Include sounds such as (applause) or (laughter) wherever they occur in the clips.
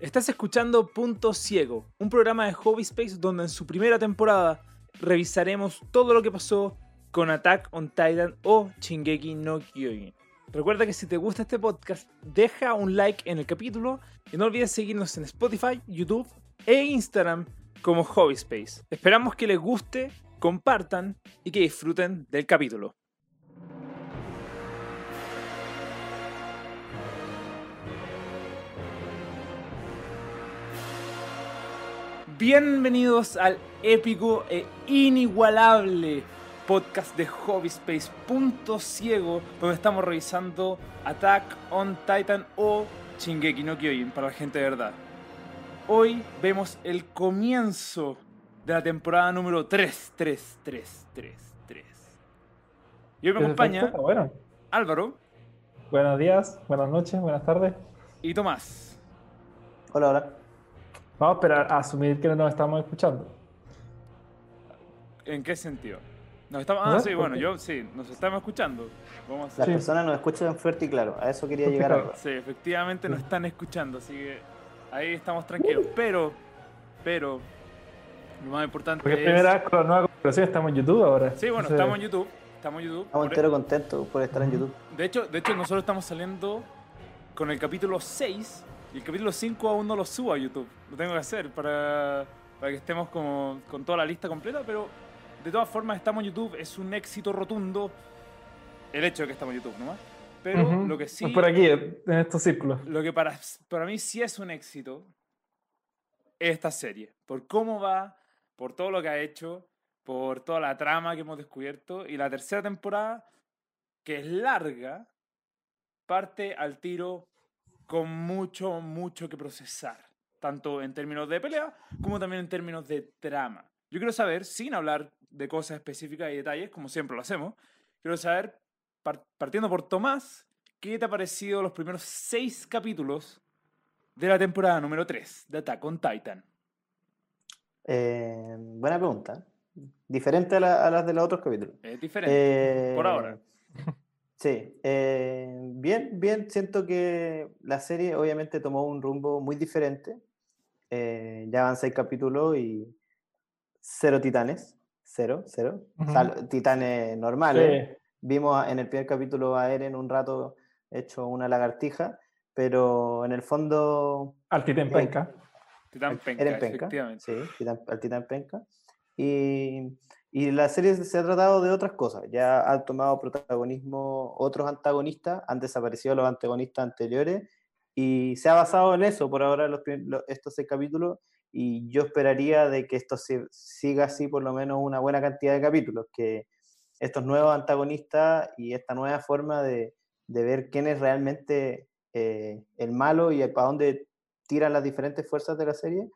Estás escuchando Punto Ciego, un programa de Hobby Space donde en su primera temporada revisaremos todo lo que pasó con Attack on Titan o Shingeki no Kyojin. Recuerda que si te gusta este podcast, deja un like en el capítulo y no olvides seguirnos en Spotify, YouTube e Instagram como Hobby Space. Esperamos que les guste, compartan y que disfruten del capítulo. Bienvenidos al épico e inigualable podcast de Hobby Space Punto Ciego, donde estamos revisando Attack on Titan o Shingeki no Kyojin para la gente de verdad. Hoy vemos el comienzo de la temporada número 3, 3, 3, 3, 3. Y hoy me acompaña Bueno, Álvaro buenos días, buenas noches, buenas tardes. y Tomás. Hola, hola. Vamos a esperar a asumir que no nos estamos escuchando. ¿En qué sentido? Nos estamos... ¿No? Ah, sí, ¿Por bueno, qué? yo sí, nos estamos escuchando. Vamos a Las Sí. personas nos escuchan fuerte y claro. A eso quería llegar ahora. Sí, efectivamente nos están escuchando, así que ahí estamos tranquilos. Pero, pero, lo más importante Porque es... primera vez con la nueva configuración estamos en YouTube ahora. Sí, bueno, Entonces, estamos en YouTube. Estamos en YouTube. Estamos Por- entero contentos por estar en. YouTube. De hecho, de hecho, nosotros estamos saliendo con el capítulo 6 y el capítulo 5 aún no lo subo a YouTube. Lo tengo que hacer para, para que estemos como, con toda la lista completa, pero de todas formas estamos en YouTube. Es un éxito rotundo el hecho de que estamos en YouTube nomás. Pero ujú. lo que sí... Por aquí, en estos círculos. Lo que para, para mí sí es un éxito es esta serie. Por cómo va, por todo lo que ha hecho, por toda la trama que hemos descubierto. Y la tercera temporada, que es larga, parte al tiro con mucho, mucho que procesar. Tanto en términos de pelea como también en términos de trama. Yo quiero saber, sin hablar de cosas específicas y detalles, como siempre lo hacemos, quiero saber, par- partiendo por Tomás, ¿qué te ha parecido los primeros seis capítulos de la temporada número 3 de Attack on Titan? Eh, buena pregunta. Diferente a, la- a las de los otros capítulos. Es diferente. Eh, por ahora. (laughs) Sí. eh, bien, bien. Siento que la serie obviamente tomó un rumbo muy diferente. Eh, ya van seis capítulos y cero titanes. Cero, cero. Ujú. Sal- titanes normales. Sí. Vimos a- en el primer capítulo a Eren un rato hecho una lagartija, pero en el fondo Al Titán Penca. Titán Penca, Eren Penca, efectivamente. sí, Titán- al Titán Penca. Y, y la serie se ha tratado de otras cosas, ya han tomado protagonismo otros antagonistas, han desaparecido los antagonistas anteriores y se ha basado en eso por ahora los, los- estos seis capítulos y yo esperaría de que esto se- siga así por lo menos una buena cantidad de capítulos, que estos nuevos antagonistas y esta nueva forma de, de ver quién es realmente eh, el malo y para dónde tiran las diferentes fuerzas de la serie.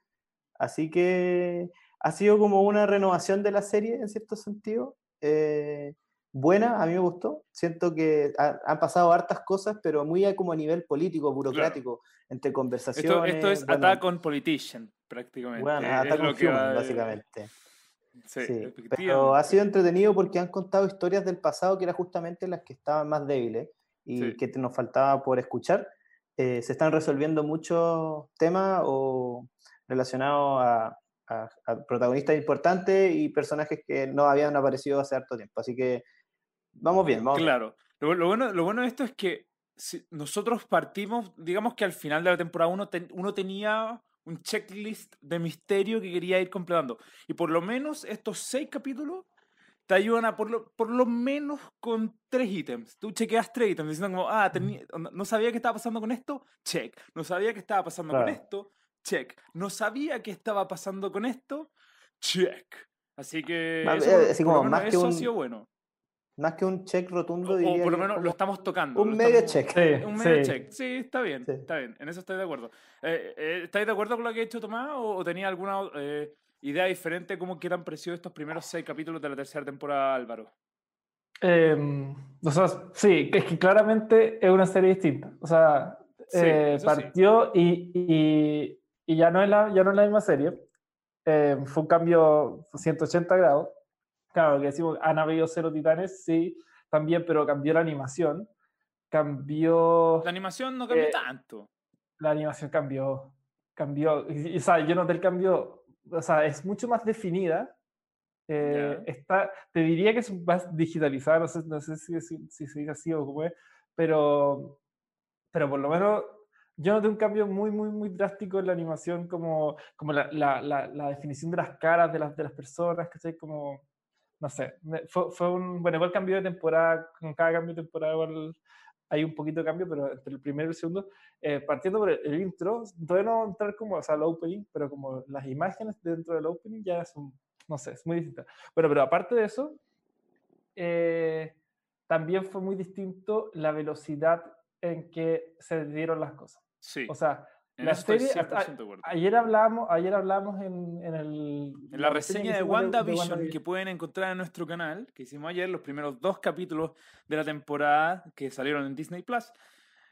Así que ha sido como una renovación de la serie en cierto sentido. eh, buena, a mí me gustó. Siento que ha- han pasado hartas cosas, pero muy a como a nivel político, burocrático, entre Esto, conversaciones. esto es bueno, Attack on Politician, prácticamente. bueno, es Attack on que Human, va- básicamente. Sí, Sí, pero ha sido entretenido porque han contado historias del pasado que eran justamente las que estaban más débiles y Sí. que nos faltaba por escuchar. Eh, se están resolviendo muchos temas o relacionados a, a- a protagonistas importantes y personajes que no habían aparecido hace harto tiempo. Así que vamos bien, vamos bien. Claro. Lo, lo bueno, lo bueno de esto es que si nosotros partimos, digamos que al final de la temporada uno, ten- uno tenía un checklist de misterio que quería ir completando. Y por lo menos estos seis capítulos te ayudan a por lo, por lo menos con tres ítems. Tú chequeas tres ítems diciendo como, ah, no- sabía qué estaba pasando con esto, check. No sabía qué estaba pasando con esto, check. No sabía qué estaba pasando con esto, check. Así que Más- eso, eh, por- así como más que eso ha un- sido bueno. Más que un check rotundo, O, o por lo menos lo estamos tocando. un medio estamos- check. Sí, (laughs) Un medio sí. check. Sí, está bien, Sí. está bien. En eso estoy de acuerdo. Eh, eh, ¿Estáis de acuerdo con lo que ha hecho Tomás o, o tenía alguna eh, idea diferente de cómo que han parecido estos primeros seis capítulos de la tercera temporada, Álvaro? Eh, o sea, sí, es que claramente es una serie distinta. O sea, Sí, eh, eso sí. partió y, y, y ya, no es la, ya no es la misma serie. Eh, fue un cambio 180 grados. Claro, que decimos, han habido cero titanes, sí, también, pero cambió la animación. Cambió. La animación no cambió Eh, tanto. La animación cambió. cambió, y, y, o sea, yo noté el cambio, o sea, es mucho más definida. eh, Ya. está, te diría que es más digitalizada, no sé, no sé si, si, si se dice así o cómo es, pero, pero por lo menos yo noté un cambio muy, muy, muy drástico en la animación, como, como la, la, la, la definición de las caras de las, de las personas, ¿cachai? Como, no sé, fue, fue un, bueno, igual cambio de temporada, con cada cambio de temporada igual hay un poquito de cambio, pero entre el primero y el segundo, eh, partiendo por el, el intro, todavía no entrar como, o sea, el opening, pero como las imágenes dentro del opening ya son, no sé, es muy distinta. Bueno, pero aparte de eso, eh, también fue muy distinto la velocidad en que se dieron las cosas. Sí. O sea, la serie, 100% hasta- de ayer hablábamos, ayer hablamos en, en el... En la reseña de que hicimos WandaVision, WandaVision. que pueden encontrar en nuestro canal, que hicimos ayer, los primeros dos capítulos de la temporada que salieron en Disney Plus.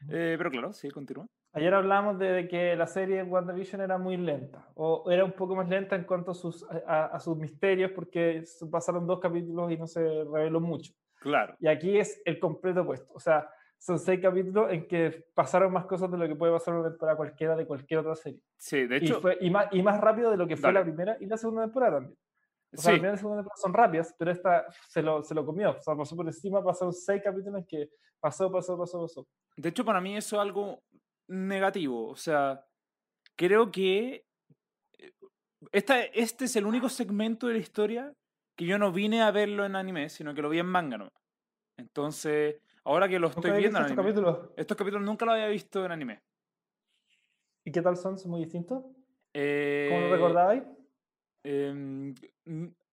Eh, pero claro, sí, continúa. Ayer hablamos de que la serie WandaVision era muy lenta, o era un poco más lenta en cuanto a sus, a, a sus misterios, porque pasaron dos capítulos y no se reveló mucho. Claro. Y aquí es el completo opuesto. O sea, son seis capítulos en que pasaron más cosas de lo que puede pasar una temporada cualquiera de cualquier otra serie. Sí, de Y, hecho, fue, y, más, y más rápido de lo que fue Dale. la primera y la segunda temporada también. O sea, sí, la primera y la segunda temporada son rápidas, pero esta se lo, se lo comió. O sea, pasó por encima, pasaron seis capítulos en que pasó, pasó, pasó, pasó. de hecho para mí eso es algo negativo. O sea, creo que eh, esta, este es el único segmento de la historia que yo no vine a verlo en anime, sino que lo vi en manga nomás. Entonces, ahora que lo ¿Nunca estoy viendo en anime, estos capítulos? estos capítulos nunca lo había visto en anime. ¿Y qué tal son? ¿Son muy distintos? ¿Cómo Eh, lo recordabais? N-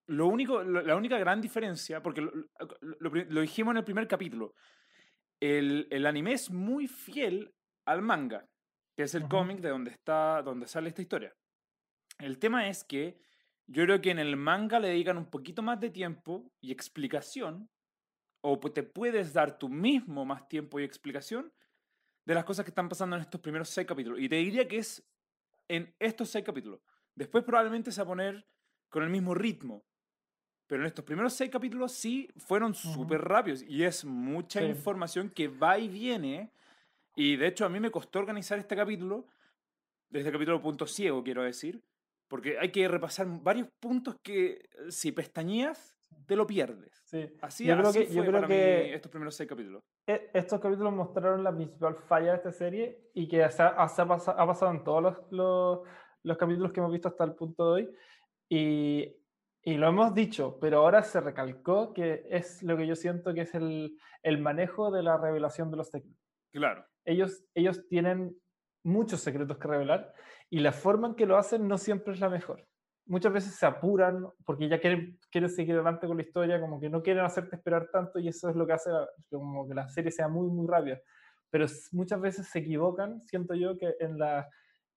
lo único, lo- la única gran diferencia, porque lo, lo- lo dijimos en el primer capítulo, el, el anime es muy fiel al manga, que es el Ujú. cómic de donde, está, donde sale esta historia. El tema es que yo creo que en el manga le dedican un poquito más de tiempo y explicación, o te puedes dar tú mismo más tiempo y explicación de las cosas que están pasando en estos primeros seis capítulos. Y te diría que es en estos seis capítulos. Después probablemente se va a poner con el mismo ritmo. Pero en estos primeros seis capítulos sí fueron súper rápidos y es mucha Sí. información que va y viene. Y de hecho a mí me costó organizar este capítulo, desde el capítulo punto ciego quiero decir, porque hay que repasar varios puntos que eh, si pestañeas te lo pierdes. Sí. Así, Yo creo así que- fue yo creo para mí que- estos primeros seis capítulos. E- Estos capítulos mostraron la principal falla de esta serie y que se ha, se ha pasa- ha pasado en todos los, los, los capítulos que hemos visto hasta el punto de hoy. Y, y lo hemos dicho, pero ahora se recalcó que es lo que yo siento que es el, el manejo de la revelación de los secretos. Claro. Ellos, ellos tienen muchos secretos que revelar y la forma en que lo hacen no siempre es la mejor. Muchas veces se apuran porque ya quieren, quieren seguir adelante con la historia, como que no quieren hacerte esperar tanto y eso es lo que hace como que la serie sea muy, muy rápida. Pero muchas veces se equivocan, siento yo, que en, la,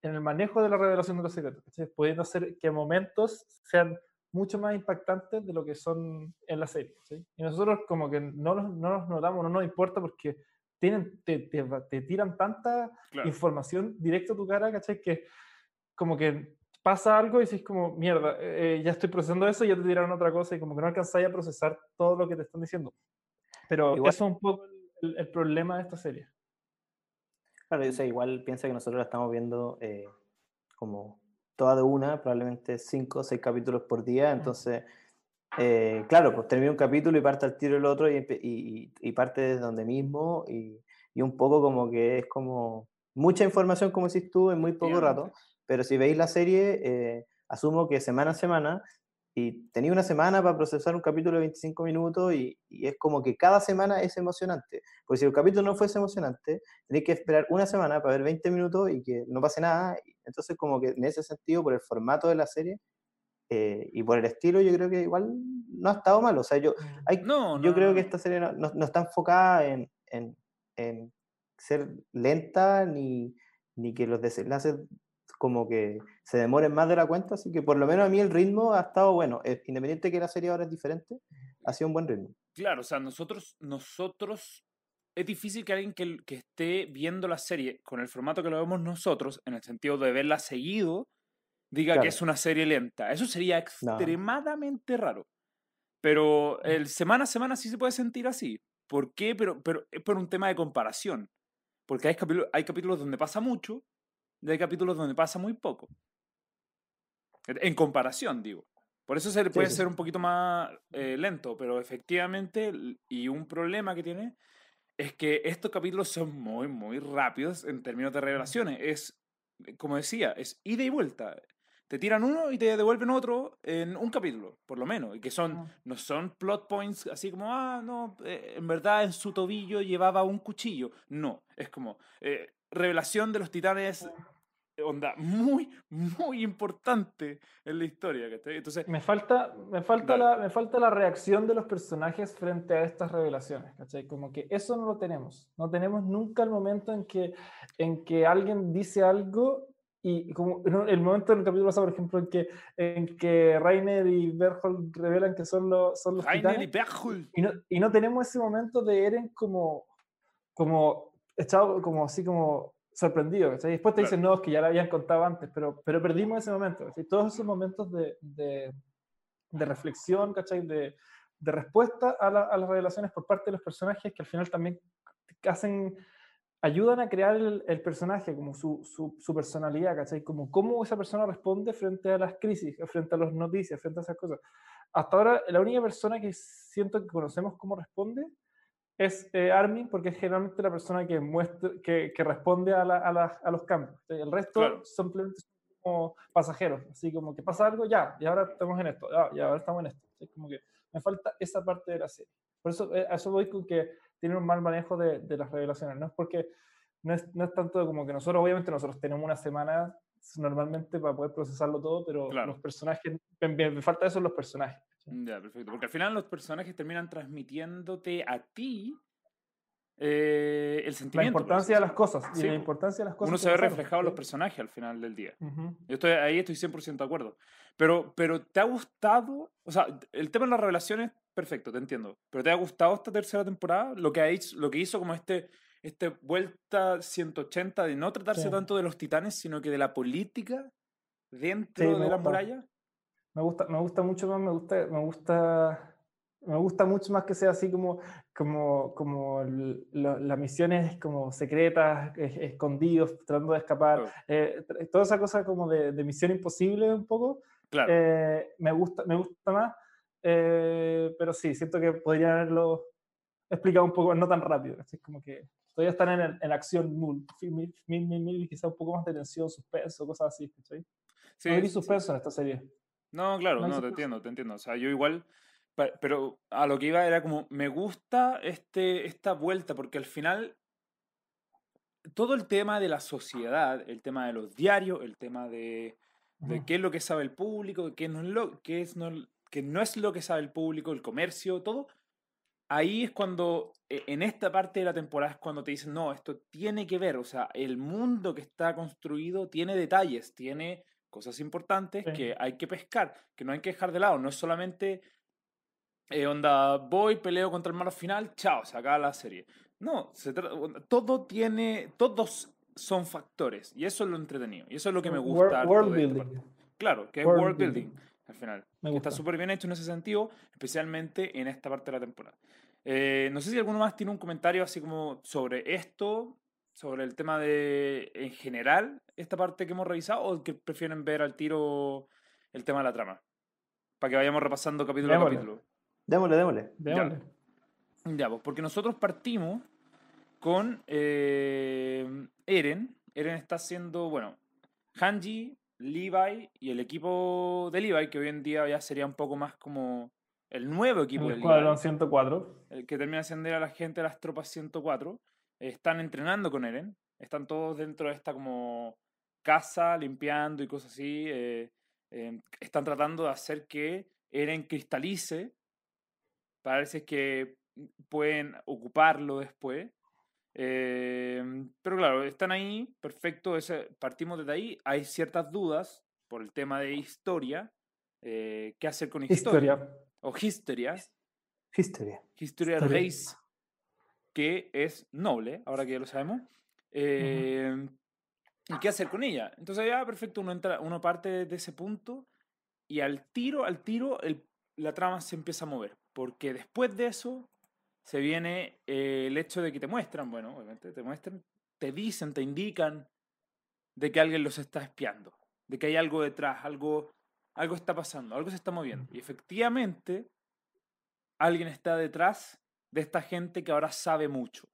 en el manejo de la revelación de los secretos. ¿cachai? Pueden hacer que momentos sean mucho más impactantes de lo que son en la serie. ¿sí? Y nosotros como que no nos, no nos notamos, no nos importa porque tienen, te, te, te tiran tanta Claro. información directo a tu cara, ¿cachai? Que como que pasa algo y dices como, mierda, eh, ya estoy procesando eso y ya te tiraron otra cosa y como que no alcanzáis a procesar todo lo que te están diciendo. Pero Igual- eso es un poco el, el problema de esta serie. Claro, o sea, igual piensa que nosotros la estamos viendo eh, como toda de una, probablemente cinco o seis capítulos por día, entonces, eh, claro, pues termina un capítulo y parte al tiro el otro y, parte desde donde mismo y, y un poco como que es como mucha información, como decís tú, en muy poco rato. Pero si veis la serie, eh, asumo que semana a semana, y tenía una semana para procesar un capítulo de 25 minutos y, y es como que cada semana es emocionante. Porque si el capítulo no fuese emocionante, tenéis que esperar una semana para ver 20 minutos y que no pase nada. Entonces, como que en ese sentido, por el formato de la serie eh, y por el estilo, yo creo que igual no ha estado mal. O sea, yo, hay, No, yo no, creo no, que esta serie no, no- no está enfocada en, en- en ser lenta ni, ni que los desenlaces como que se demoren más de la cuenta, así que por lo menos a mí el ritmo ha estado bueno, eh, independiente que la serie ahora es diferente, ha sido un buen ritmo. Claro, o sea, nosotros, nosotros, es difícil que alguien que, que esté viendo la serie con el formato que lo vemos nosotros, en el sentido de verla seguido, diga Claro. que es una serie lenta. Eso sería No. extremadamente raro. Pero el semana a semana sí se puede sentir así. ¿Por qué? Pero, pero es por un tema de comparación. Porque hay hay capítulos donde pasa mucho de hay capítulos donde pasa muy poco. En comparación, digo. Por eso se le puede sí, ser un poquito más eh, lento, pero efectivamente, y un problema que tiene es que estos capítulos son muy, muy rápidos en términos de revelaciones. Es, como decía, es ida y vuelta. Te tiran uno y te devuelven otro en un capítulo, por lo menos. Y que son, no son plot points así como, ah, no, eh, en verdad en su tobillo llevaba un cuchillo. No, es como eh, revelación de los titanes, onda, muy, muy importante en la historia. ¿cachai? Entonces, Me falta, me, falta Dale. la, me falta la reacción de los personajes frente a estas revelaciones, ¿cachai? Como que eso no lo tenemos. No tenemos nunca el momento en que, en que alguien dice algo y como (laughs) en el momento del capítulo pasado, por ejemplo, en que, en que Rainer y Berthold revelan que son, los son los Rainer y titanes, Berchult. y no, y no tenemos ese momento de Eren como, como echado, como así como sorprendido. ¿cachai? Después te Claro. dicen, no, es que ya lo habían contado antes, pero, pero perdimos ese momento. ¿cachai? Todos esos momentos de, de, de reflexión, ¿cachai? De, de respuesta a, la- a las revelaciones por parte de los personajes que al final también hacen, ayudan a crear el, el personaje, como su, su, su personalidad, ¿cachai? Como cómo esa persona responde frente a las crisis, frente a las noticias, frente a esas cosas. Hasta ahora, la única persona que siento que conocemos cómo responde es eh, Armin, porque es generalmente la persona que, muestra, que, que responde a, la- a la- a los cambios. El resto Claro. simplemente son como pasajeros, así como que pasa algo, ya, y ahora estamos en esto, ya, y ahora estamos en esto. Es como que me falta esa parte de la serie. Por eso, eh, a eso voy con que tiene un mal manejo de, de las revelaciones. No es porque, no es, no es tanto como que nosotros, obviamente, nosotros tenemos una semana normalmente para poder procesarlo todo, pero Claro. los personajes, me, me- me falta eso en los personajes. Ya, perfecto. Porque al final los personajes terminan transmitiéndote a ti eh, el La sentimiento. así importancia de las cosas. Y la po. importancia de las cosas. Uno se ve reflejado en los personajes al final del día. Yo estoy, ahí estoy 100% de acuerdo. Pero, pero ¿te ha gustado? O sea, el tema de las revelaciones, perfecto, te entiendo. Pero ¿te ha gustado esta tercera temporada? Lo que, ha hecho, lo que hizo como este, este vuelta 180 de no tratarse Sí. tanto de los titanes, sino que de la política dentro Sí, de la gusta. muralla. Me gusta, me gusta mucho más, me gusta, me gusta, me gusta mucho más que sea así como, como, como lo- las misiones como secretas, es- escondidos, tratando de escapar, Claro. eh, toda esa cosa como de, de misión imposible un poco, Claro. eh, me gusta, me gusta más, eh, pero sí, siento que podrían haberlo explicado un poco, no tan rápido, así como que todavía están en, el- en acción mil, mil, mil, mil, quizá un poco más de tensión, suspenso, cosas así, ¿cachai? Sí, no hay sí. suspenso en esta serie. No, claro, No no, te entiendo, te entiendo. O sea, yo igual, pe- pero a lo que iba era como, me gusta este, esta vuelta, porque al final todo el tema de la sociedad, el tema de los diarios, el tema de, de qué es lo que sabe el público, qué no es lo, qué es no, que no es lo que sabe el público, el comercio, todo, ahí es cuando, e- en esta parte de la temporada es cuando te dicen, no, esto tiene que ver, o sea, el mundo que está construido tiene detalles, tiene cosas importantes Sí. que hay que pescar, que no hay que dejar de lado, no es solamente, eh, onda, voy, peleo contra el malo final, chao, se acaba la serie. No, se todo tiene, todos son factores, y eso es lo entretenido, y eso es lo que me gusta. World esta building. parte. Claro, que es World world building. building, al final. Me que está gusta. súper bien hecho en ese sentido, especialmente en esta parte de la temporada. Eh, no sé si alguno más tiene un comentario así como sobre esto, sobre el tema de, en general, esta parte que hemos revisado, o que prefieren ver al tiro el tema de la trama. Para que vayamos repasando capítulo a capítulo. Démosle, démosle. Démosle. Ya, pues porque nosotros partimos con eh, Eren. Eren está haciendo, bueno, Hanji, Levi y el equipo de Levi, que hoy en día ya sería un poco más como el nuevo equipo El de Levi, 104. el que termina siendo a la gente de las tropas 104. Están entrenando con Eren. Están todos dentro de esta como casa, limpiando y cosas así. eh, eh, están tratando de hacer que Eren cristalice para ver si es que pueden ocuparlo después. Eh, pero claro, están ahí, perfecto, ese, partimos desde ahí. Hay ciertas dudas por el tema de historia. eh, ¿Qué hacer con historia? Historia. O historia. Historia. Historia Historia. Reis, que es noble, ahora que ya lo sabemos. Eh, ¿Y qué hacer con ella? Entonces ya, perfecto, uno, entra, uno parte de ese punto y al tiro, al tiro, el- la trama se empieza a mover. Porque después de eso se viene eh, el hecho de que te muestran, bueno, obviamente te muestran, te dicen, te indican de que alguien los está espiando, de que hay algo detrás, algo, algo está pasando, algo se está moviendo. Y efectivamente, alguien está detrás de esta gente que ahora sabe mucho.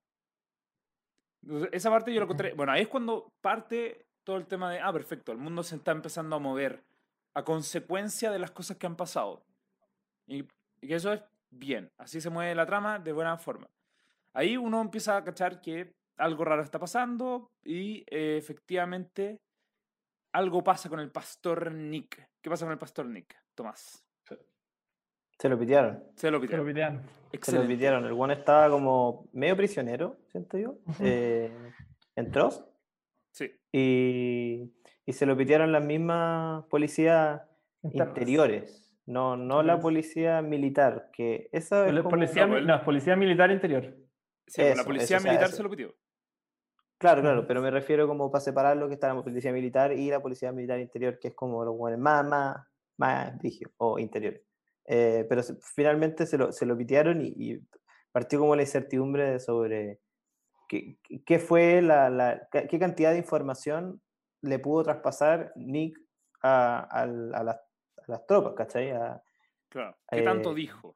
Esa parte yo lo encontré. Bueno, ahí es cuando parte todo el tema de, ah, perfecto, el mundo se está empezando a mover a consecuencia de las cosas que han pasado. Y, y que eso es bien, así se mueve la trama de buena forma. Ahí uno empieza a cachar que algo raro está pasando y eh, efectivamente algo pasa con el pastor Nick. ¿Qué pasa con el pastor Nick, Tomás? Se lo pitearon. Se lo Se lo pidieron. pitearon. Se lo pitearon. El one estaba como medio prisionero, siento yo. Eh, Trost. Sí, Y, y se lo pitearon las mismas policías interiores. No, no la policía militar, que esa es Poli- como- Policía, No, pues, no, es policía militar interior. sí, pues, Eso, la policía eso, o sea, militar se lo pidió. Claro, claro, pero me refiero como para separar lo que está la policía militar y la policía militar interior, que es como los buenos más, más, más o interiores. Eh, pero se- finalmente se lo, se lo pitearon y, y partió como la incertidumbre sobre qué, qué- fue la, la- qué cantidad de información le pudo traspasar Nick a, al- a las, a las tropas, ¿cachai? A- Claro. ¿Qué tanto Eh, dijo?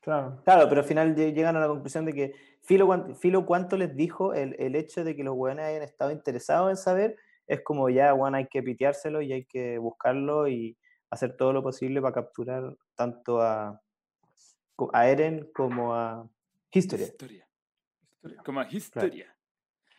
Claro. Claro, pero al final lle- llegan a la conclusión de que Filo, Filo cuánto les dijo el, el hecho de que los hueones hayan estado interesados en saber, es como ya, bueno, hay que piteárselo y hay que buscarlo y hacer todo lo posible para capturar tanto a, a Eren como a Historia. Historia. Como a historia.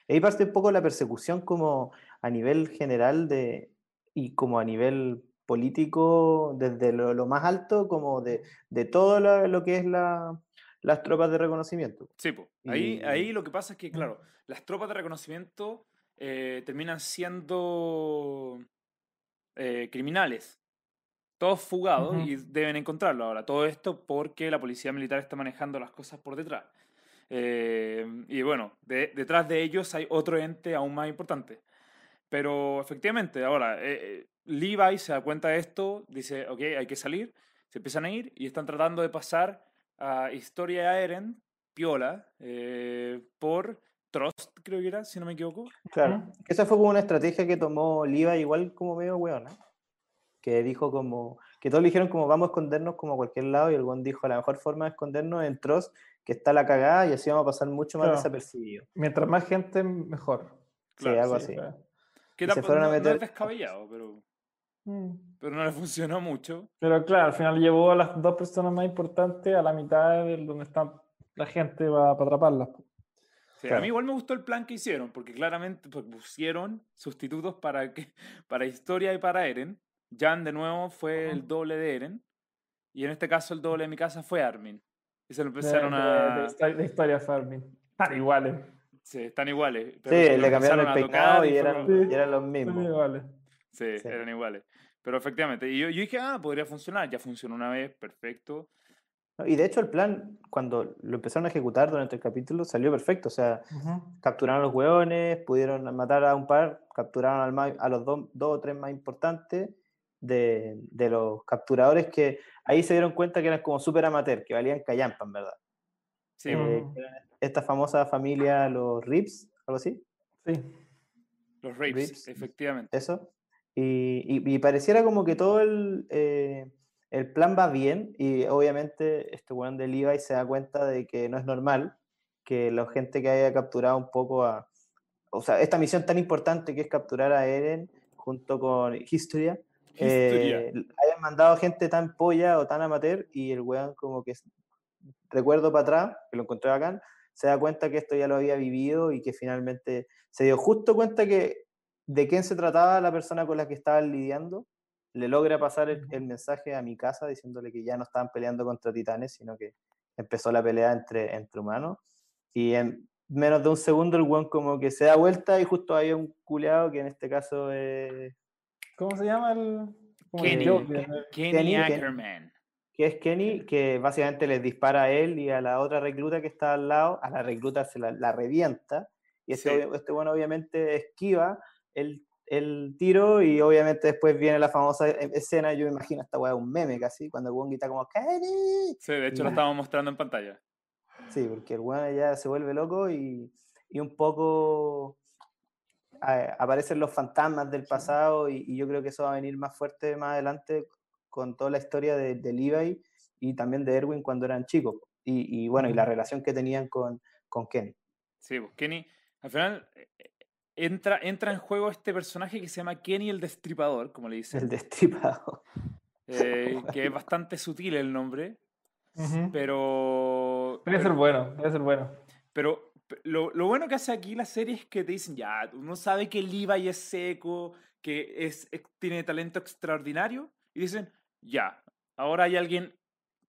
Ahí parte un poco la persecución como a nivel general de, y como a nivel político, desde lo, lo más alto, como de, de todo lo, lo que es la, las tropas de reconocimiento. Sí, po. Ahí, Y- ahí lo que pasa es que, claro, las tropas de reconocimiento eh, terminan siendo eh, criminales. Todos fugados Ujú. y deben encontrarlo ahora. Todo esto porque la policía militar está manejando las cosas por detrás. Eh, y bueno, de- detrás de ellos hay otro ente aún más importante. Pero efectivamente, ahora, eh, eh, Levi se da cuenta de esto, dice, ok, hay que salir, se empiezan a ir y están tratando de pasar a Historia de Eren, Piola, eh, por Trust, creo que era, si no me equivoco. Claro, esa fue como una estrategia que tomó Liva igual como medio weona, que dijo como, que todos le dijeron como vamos a escondernos como a cualquier lado y el weón dijo la mejor forma de escondernos es en Trost, que está la cagada y así vamos a pasar mucho más Claro. desapercibidos. Mientras más gente, mejor. Sí, Claro, algo Sí, así. claro. Que se fueron a no, no meter- es descabellado, pero, Mm. pero no le funcionó mucho. Pero claro, al final llevó a las dos personas más importantes a la mitad de donde está la gente para, atraparlas. Sí, A Claro. mí igual me gustó el plan que hicieron, porque claramente pues, pusieron sustitutos para, que, (laughs) para Historia y para Eren. Jan de nuevo fue el doble de Eren. Y en este caso el doble de mi casa fue Armin. Y se lo empezaron de- a... de histo- de historia farming. Están iguales. Sí, están iguales. Sí, pero lo le cambiaron el peinado y fue eran, Sí. y eran los Están mismos. iguales. Sí, Sí. eran iguales. Pero efectivamente, y yo, yo dije, ah, podría funcionar. Ya funcionó una vez, perfecto. Y de hecho el plan, cuando lo empezaron a ejecutar durante el capítulo, salió perfecto. O sea, capturaron a los hueones, pudieron matar a un par, capturaron al más- a los dos, dos o tres más importantes de, de los capturadores que ahí se dieron cuenta que eran como súper amateur, que valían callampa, en verdad. Sí, Eh, esta famosa familia, los Rips, algo así, Sí. los rapes, Rips. efectivamente. eso. Y, y- y pareciera como que todo el, eh, el plan va bien y obviamente este weón de Levi se da cuenta de que no es normal que la gente que haya capturado un poco a... O sea, esta misión tan importante que es capturar a Eren junto con Historia. (laughs) eh, hayan mandado gente tan polla o tan amateur y el weón como que recuerdo para atrás, que lo encontré bacán, se da cuenta que esto ya lo había vivido y que finalmente se dio justo cuenta que de quién se trataba la persona con la que estaban lidiando, le logra pasar el, mensaje a mi casa diciéndole que ya no estaban peleando contra titanes, sino que empezó la pelea entre, entre humanos. Y en menos de un segundo el weón como que se da vuelta y justo hay un culeado que en este caso es ¿Cómo se llama el...? Kenny. Joker? Kenny, Kenny, Ken- Ackerman. que es Kenny, que básicamente les dispara a él y a la otra recluta que está al lado, a la recluta se la, la revienta, y este, Sí. este bueno obviamente esquiva el, el tiro y obviamente después viene la famosa e- escena, yo me imagino esta weá un meme casi, cuando el weón grita como Kenny, Sí, de hecho lo estábamos mostrando en pantalla. sí, porque el weón ya se vuelve loco y, y un poco aparecen los fantasmas del pasado y, y yo creo que eso va a venir más fuerte más adelante con toda la historia de, de Levi y también de Erwin cuando eran chicos. Y, y bueno, y la relación que tenían con, con Kenny. Sí, pues Kenny, al final eh, entra, entra en juego este personaje que se llama Kenny el Destripador, como le dicen, El destripado. (laughs) eh, que es bastante sutil el nombre, Ujú. pero... Debe ser bueno, debe ser bueno. Pero pe- lo, lo bueno que hace aquí la serie es que te dicen, ya, uno sabe que Levi es seco, que es, es- tiene talento extraordinario, y dicen, ya, ahora hay alguien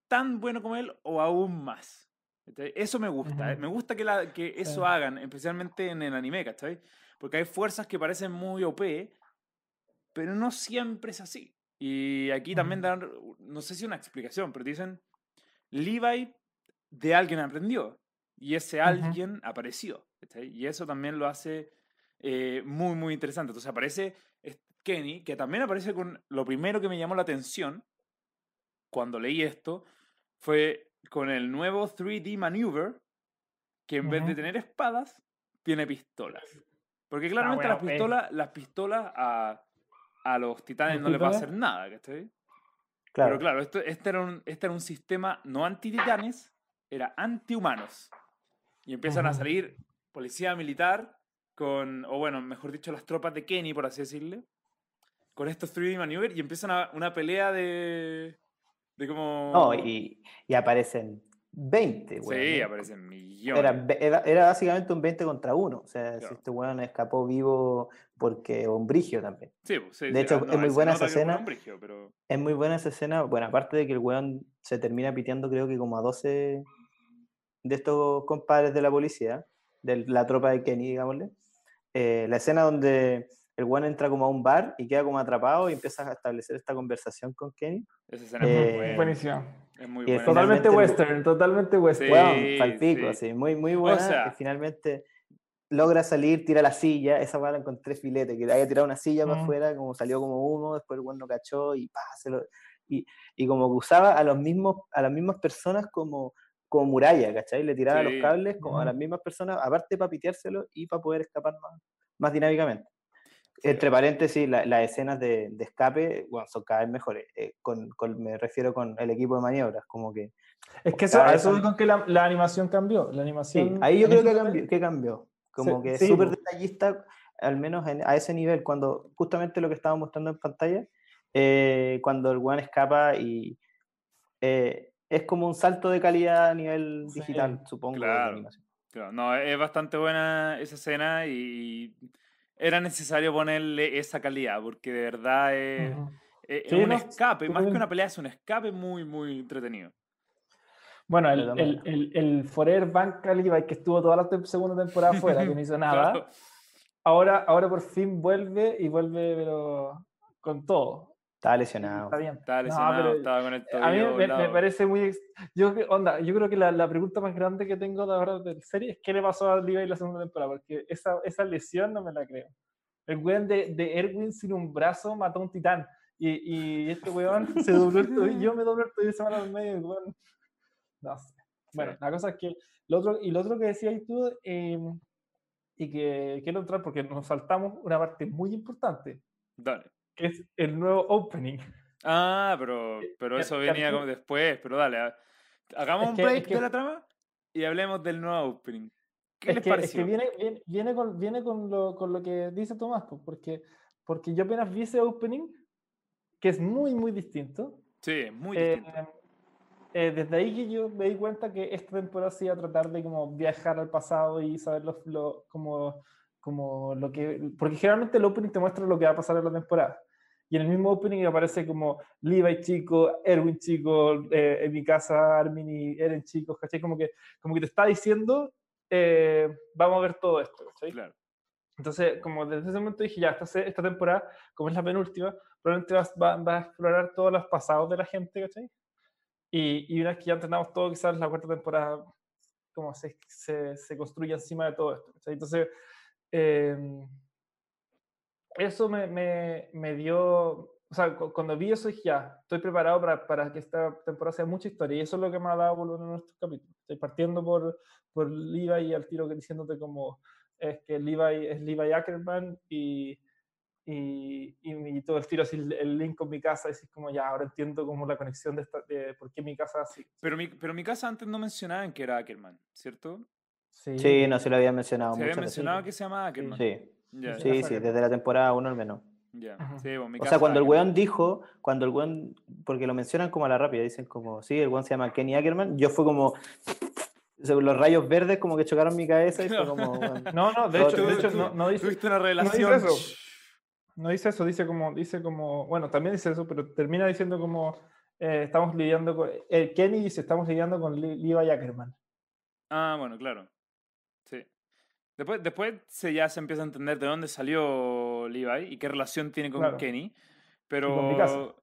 tan bueno como él o aún más. ¿Cachai? Eso me gusta, ¿eh? Me gusta que, la, que eso hagan, especialmente en el anime, ¿cachai? Porque hay fuerzas que parecen muy OP, pero no siempre es así. Y aquí también dan, no sé si una explicación, pero dicen, Levi de alguien aprendió y ese alguien apareció. Y eso también lo hace eh, muy, muy interesante. Entonces aparece Kenny, que también aparece con lo primero que me llamó la atención cuando leí esto, fue con el nuevo 3D Maneuver, que en vez de tener espadas, tiene pistolas. Porque claramente las bueno, eh. pistolas, las pistolas a, a los titanes no les va a hacer nada, ¿cachai? Claro. Pero claro, esto, este, era un, este era un sistema no anti-titanes, era anti-humanos. Y empiezan a salir policía militar con, o bueno, mejor dicho, las tropas de Kenny, por así decirle, con estos 3D Maneuver y empiezan a- una pelea de... de como... No, y, y aparecen 20, Sí, weón. aparecen millones. Era, era, era básicamente un 20 contra 1. O sea, si Claro. este weón escapó vivo porque Ombrigio también. Sí, pues, sí, de sí, hecho, es muy buena esa escena. pero... Es muy buena esa escena. Bueno, aparte de que el weón se termina piteando, creo que como a 12 de estos compadres de la policía, de la tropa de Kenny, digámosle. eh, la escena donde el weón entra como a un bar y queda como atrapado y empieza a establecer esta conversación con Kenny. Esa escena es muy Eh, buena. Buenísimo. Es muy buena. Totalmente western, totalmente western. Sí, Weón, palpico, sí. así, muy, muy buena. sea- y finalmente logra salir, tira la silla, esa weá la encontré filete, que haya tirado una silla para Mm. afuera, como salió como humo, después el weón no cachó y pa, se lo- y, y como que usaba a los mismos, a las mismas personas como, como muralla, ¿cachai? Le tiraba Sí. los cables como a las mismas personas, aparte para piteárselo y para poder escapar más, más dinámicamente. Sí. Entre paréntesis, la- las escenas de, de escape bueno, son cada vez mejores. eh, con, con- me refiero con el equipo de maniobras, como que Es que eso, eso son- con que la, la animación cambió. La Sí, animación. ahí yo creo que cambió, que cambió. Como Sí, que es sí, súper detallista, al menos en- a ese nivel, cuando justamente lo que estaba mostrando en pantalla, eh, cuando el one escapa y eh, es como un salto de calidad a nivel Sí, digital, supongo, claro. no, es bastante buena esa escena y era necesario ponerle esa calidad porque de verdad es, es- es Sí, un no, escape, más que una pelea, es un escape muy, muy entretenido. Bueno, el, el, el, el Forever Bank Levi que estuvo toda la segunda temporada fuera, que no hizo (laughs) nada, Claro. ahora, ahora por fin vuelve y vuelve, pero con todo. Estaba lesionado. Está bien. Estaba No, lesionado, pero estaba con el a mí me, me parece muy. Yo, onda, yo creo que la, la pregunta más grande que tengo de ahora de la serie es: ¿qué le pasó a Levi la segunda temporada? Porque esa, esa lesión no me la creo. El weón de, de Erwin sin un brazo mató a un titán. Y, y este weón (laughs) se dobló el tobillo. Yo me doblé el tobillo semana medio. y el weón- No sé. Bueno, Sí. la cosa es que. Lo otro, y lo otro que decías tú, eh, y que quiero entrar porque nos saltamos una parte muy importante, Dale. Que es el nuevo opening. Ah, pero, pero que- eso venía como después, pero dale, ha- hagamos Es un es break de la trama y hablemos del nuevo opening. ¿Qué es les que, es pareció? que viene, viene, viene con, viene con, lo, con lo que dice Tomás, porque, porque yo apenas vi ese opening, que es muy, muy distinto. Sí, muy eh, distinto. eh, desde ahí que yo me di cuenta que esta temporada se iba a tratar de como viajar al pasado y saber lo, lo- como, como lo que... Porque generalmente el opening te muestra lo que va a pasar en la temporada. Y en el mismo opening aparece como Levi chico, Erwin chico, eh, en mi casa Armin y Eren chicos, ¿cachai? Como que, como que te está diciendo, eh, vamos a ver todo esto, ¿cachai? Claro. Entonces, como desde ese momento dije, ya, esta, esta temporada, como es la penúltima, probablemente vas- va, va a explorar todos los pasados de la gente, ¿cachai? Y, y una vez que ya entendamos todo, quizás la cuarta temporada, como se, se, se construye encima de todo esto, ¿cachai? Entonces, em, eso me, me, me dio, o sea, cu- cuando vi eso dije, ya, estoy preparado para, para que esta temporada sea mucha historia, y eso es lo que me ha dado por lo menos en estos capítulos. Estoy partiendo por, por Liva y al tiro que diciéndote como, es que Levi es Levi Ackerman y, y, y, todo el tiro así el, link con mi casa, es como ya, ahora entiendo como la conexión de, esta, de por qué mi casa así. Pero mi, pero mi casa antes no mencionaban que era Ackerman, ¿cierto? Sí, sí no se lo había mencionado. Se había mencionado que se llama Ackerman. Sí, sí, sí, desde la temporada 1 al menos. Ya, sí, o sea, cuando el weón dijo, cuando el weón, porque lo mencionan como a la rápida, dicen como, sí, el weón se llama Kenny Ackerman, yo fue como, los rayos verdes como que chocaron mi cabeza y fue como... no, no, de hecho, de hecho no, no, dice... Tuviste una relación... No dice eso, no dice eso, dice como, dice como, bueno, también dice eso, pero termina diciendo como, eh, estamos lidiando con, el Kenny dice, estamos lidiando con Levi Ackerman. Ah, bueno, claro. Sí. Después, después se, ya se empieza a entender de dónde salió Levi y qué relación tiene con Kenny. Pero. Y con mi casa.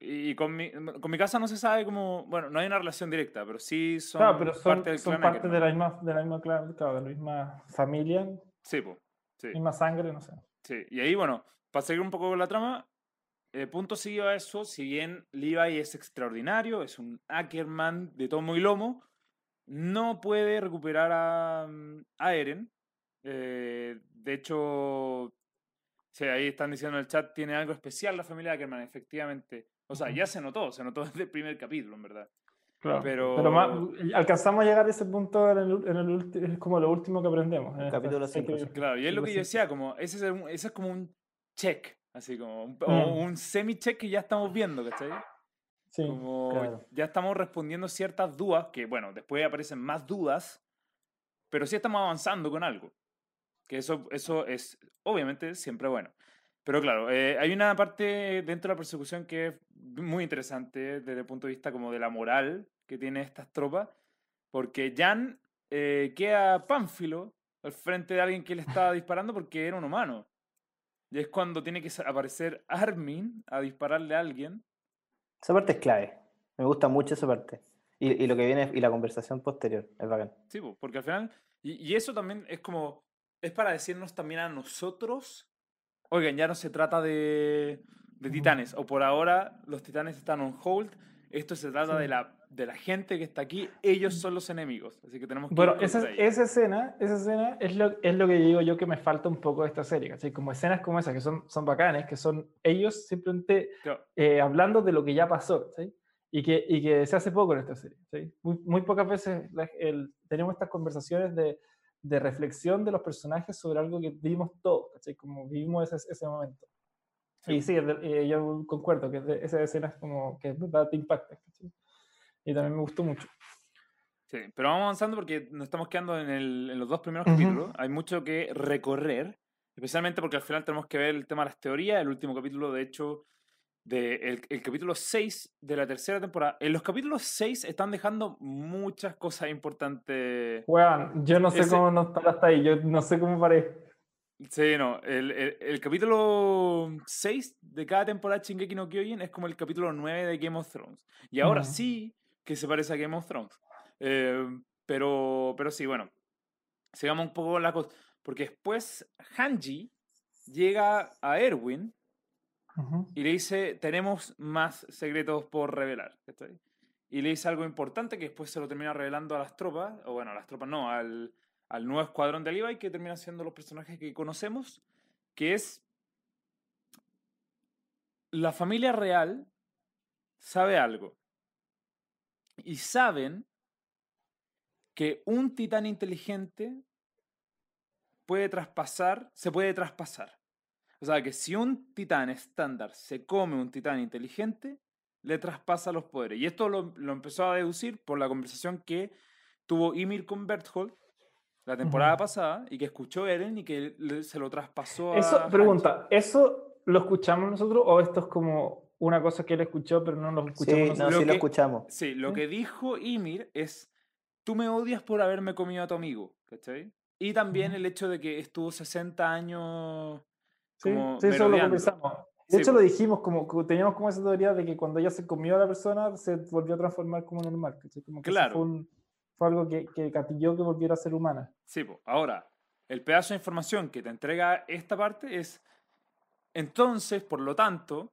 Y con mi, con mi casa no se sabe cómo. Bueno, no hay una relación directa, pero sí son, claro, pero son parte, del son parte de la misma, de la misma, claro, de la misma familia. Sí, pues. Sí. Misma sangre, no sé. Sí, y ahí, bueno, para seguir un poco con la trama, eh, punto seguido a eso, si bien Levi es extraordinario, es un Ackerman de tomo y lomo, no puede recuperar a, mm, a Eren. Eh, de hecho, sí, ahí están diciendo en el chat, tiene algo especial la familia Ackerman, efectivamente. O sea, ya se notó, se notó (laughs) desde el primer capítulo, en verdad. Claro, pero, alcanzamos a llegar a ese punto en el, en el, es como lo último que aprendemos. En el capítulo 5. Claro, y es lo que yo decía, como, ese es, ese es como un check, así como un, mm. un semi-check que ya estamos viendo, ¿cachai? Sí, como ya estamos respondiendo ciertas dudas, que bueno, después aparecen más dudas, pero sí estamos avanzando con algo. Que eso, eso es obviamente siempre bueno. Pero claro, eh, hay una parte dentro de la persecución que es muy interesante desde el punto de vista como de la moral que tiene estas tropas, porque Jan eh, queda pánfilo al frente de alguien que le estaba (laughs) disparando porque era un humano. Y es cuando tiene que aparecer Armin a dispararle a alguien. Esa parte es clave. Me gusta mucho esa parte. Y, y lo que viene y la conversación posterior. Es bacán. Sí, porque al final. Y, y, eso también es como. Es para decirnos también a nosotros. Oigan, ya no se trata de, de titanes. O por ahora los titanes están on hold. Esto se trata de la de la gente que está aquí, ellos son los enemigos. Así que tenemos que. Bueno, esa, esa, escena, esa escena es lo, es lo que digo yo que me falta un poco de esta serie. así Como escenas como esas, que son, son bacanes, que son ellos simplemente eh, hablando de lo que ya pasó. ¿sí? Y, que, y que se hace poco en esta serie. ¿sí? Muy, muy pocas veces el, tenemos estas conversaciones de, de, reflexión de los personajes sobre algo que vimos todos, ¿sí? como vivimos ese, ese momento. Y sí, eh, yo concuerdo que esa escena es como que te impacta. ¿sí? y también me gustó mucho. Sí, pero vamos avanzando porque nos estamos quedando en, el, en los dos primeros capítulos. Hay mucho que recorrer, especialmente porque al final tenemos que ver el tema de las teorías. El último capítulo, de hecho, de el, capítulo 6 de la tercera temporada. En los capítulos 6 están dejando muchas cosas importantes. Weón, yo no sé cómo no está hasta ahí, yo no sé cómo paré. Sí, no, el, el, el, capítulo 6 de cada temporada de Shingeki no Kyojin es como el capítulo 9 de Game of Thrones. Y ahora sí que se parece a Game of Thrones. Eh, pero, pero sí, bueno, sigamos un poco la cosa. Porque después Hanji llega a Erwin y le dice, tenemos más secretos por revelar. Y le dice algo importante que después se lo termina revelando a las tropas, o bueno, a las tropas no, al, al nuevo escuadrón de Levi, que termina siendo los personajes que conocemos, que es la familia real sabe algo y saben que un titán inteligente puede traspasar, se puede traspasar. O sea, que si un titán estándar se come un titán inteligente, le traspasa los poderes. Y esto lo, lo empezó a deducir por la conversación que tuvo Ymir con Berthold la temporada pasada y que escuchó Eren y que se lo traspasó a. Eso, pregunta, ¿eso lo escuchamos nosotros o esto es como una cosa que él escuchó, pero no lo escuchamos. Sí, no, sí lo escuchamos. Sí, lo que dijo Ymir es, tú me odias por haberme comido a tu amigo, ¿cachai? Y también el hecho de que estuvo 60 años... Como sí, eso lo conversamos. De hecho, lo dijimos, como teníamos como esa teoría de que cuando ella se comió a la persona, se volvió a transformar como normal. ¿cachai? Como que claro. Fue, fue, algo que, que catilló que volviera a ser humana. Sí, pues. ahora, el pedazo de información que te entrega esta parte es, entonces, por lo tanto,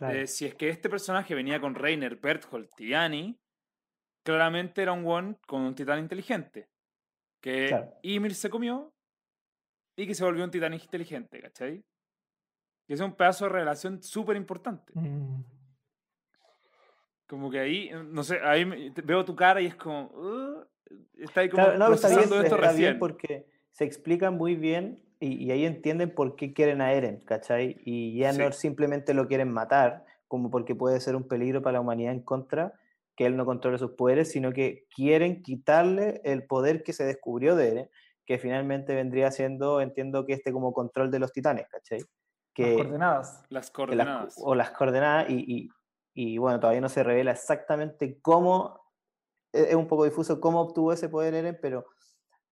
eh, si es que este personaje venía con Reiner, Berthold, Tiani, claramente era un one con un titán inteligente. Que Ymir se comió y que se volvió un titán inteligente, ¿cachai? Y ese es un pedazo de revelación súper importante. Mm. Como que ahí, no sé, ahí veo tu cara y es como, "Uh", está ahí como Claro, no, está bien, procesando esto está bien recién. porque se explican muy bien y, y ahí entienden por qué quieren a Eren, ¿cachai? Y ya no Sí. simplemente lo quieren matar, como porque puede ser un peligro para la humanidad en contra, que él no controle sus poderes, sino que quieren quitarle el poder que se descubrió de Eren, que finalmente vendría siendo, entiendo que este como control de los titanes, ¿cachai? Las Que, coordenadas. Las que las co- coordenadas. o las coordenadas y, y- y, bueno, todavía no se revela exactamente cómo, e- es un poco difuso cómo obtuvo ese poder Eren, pero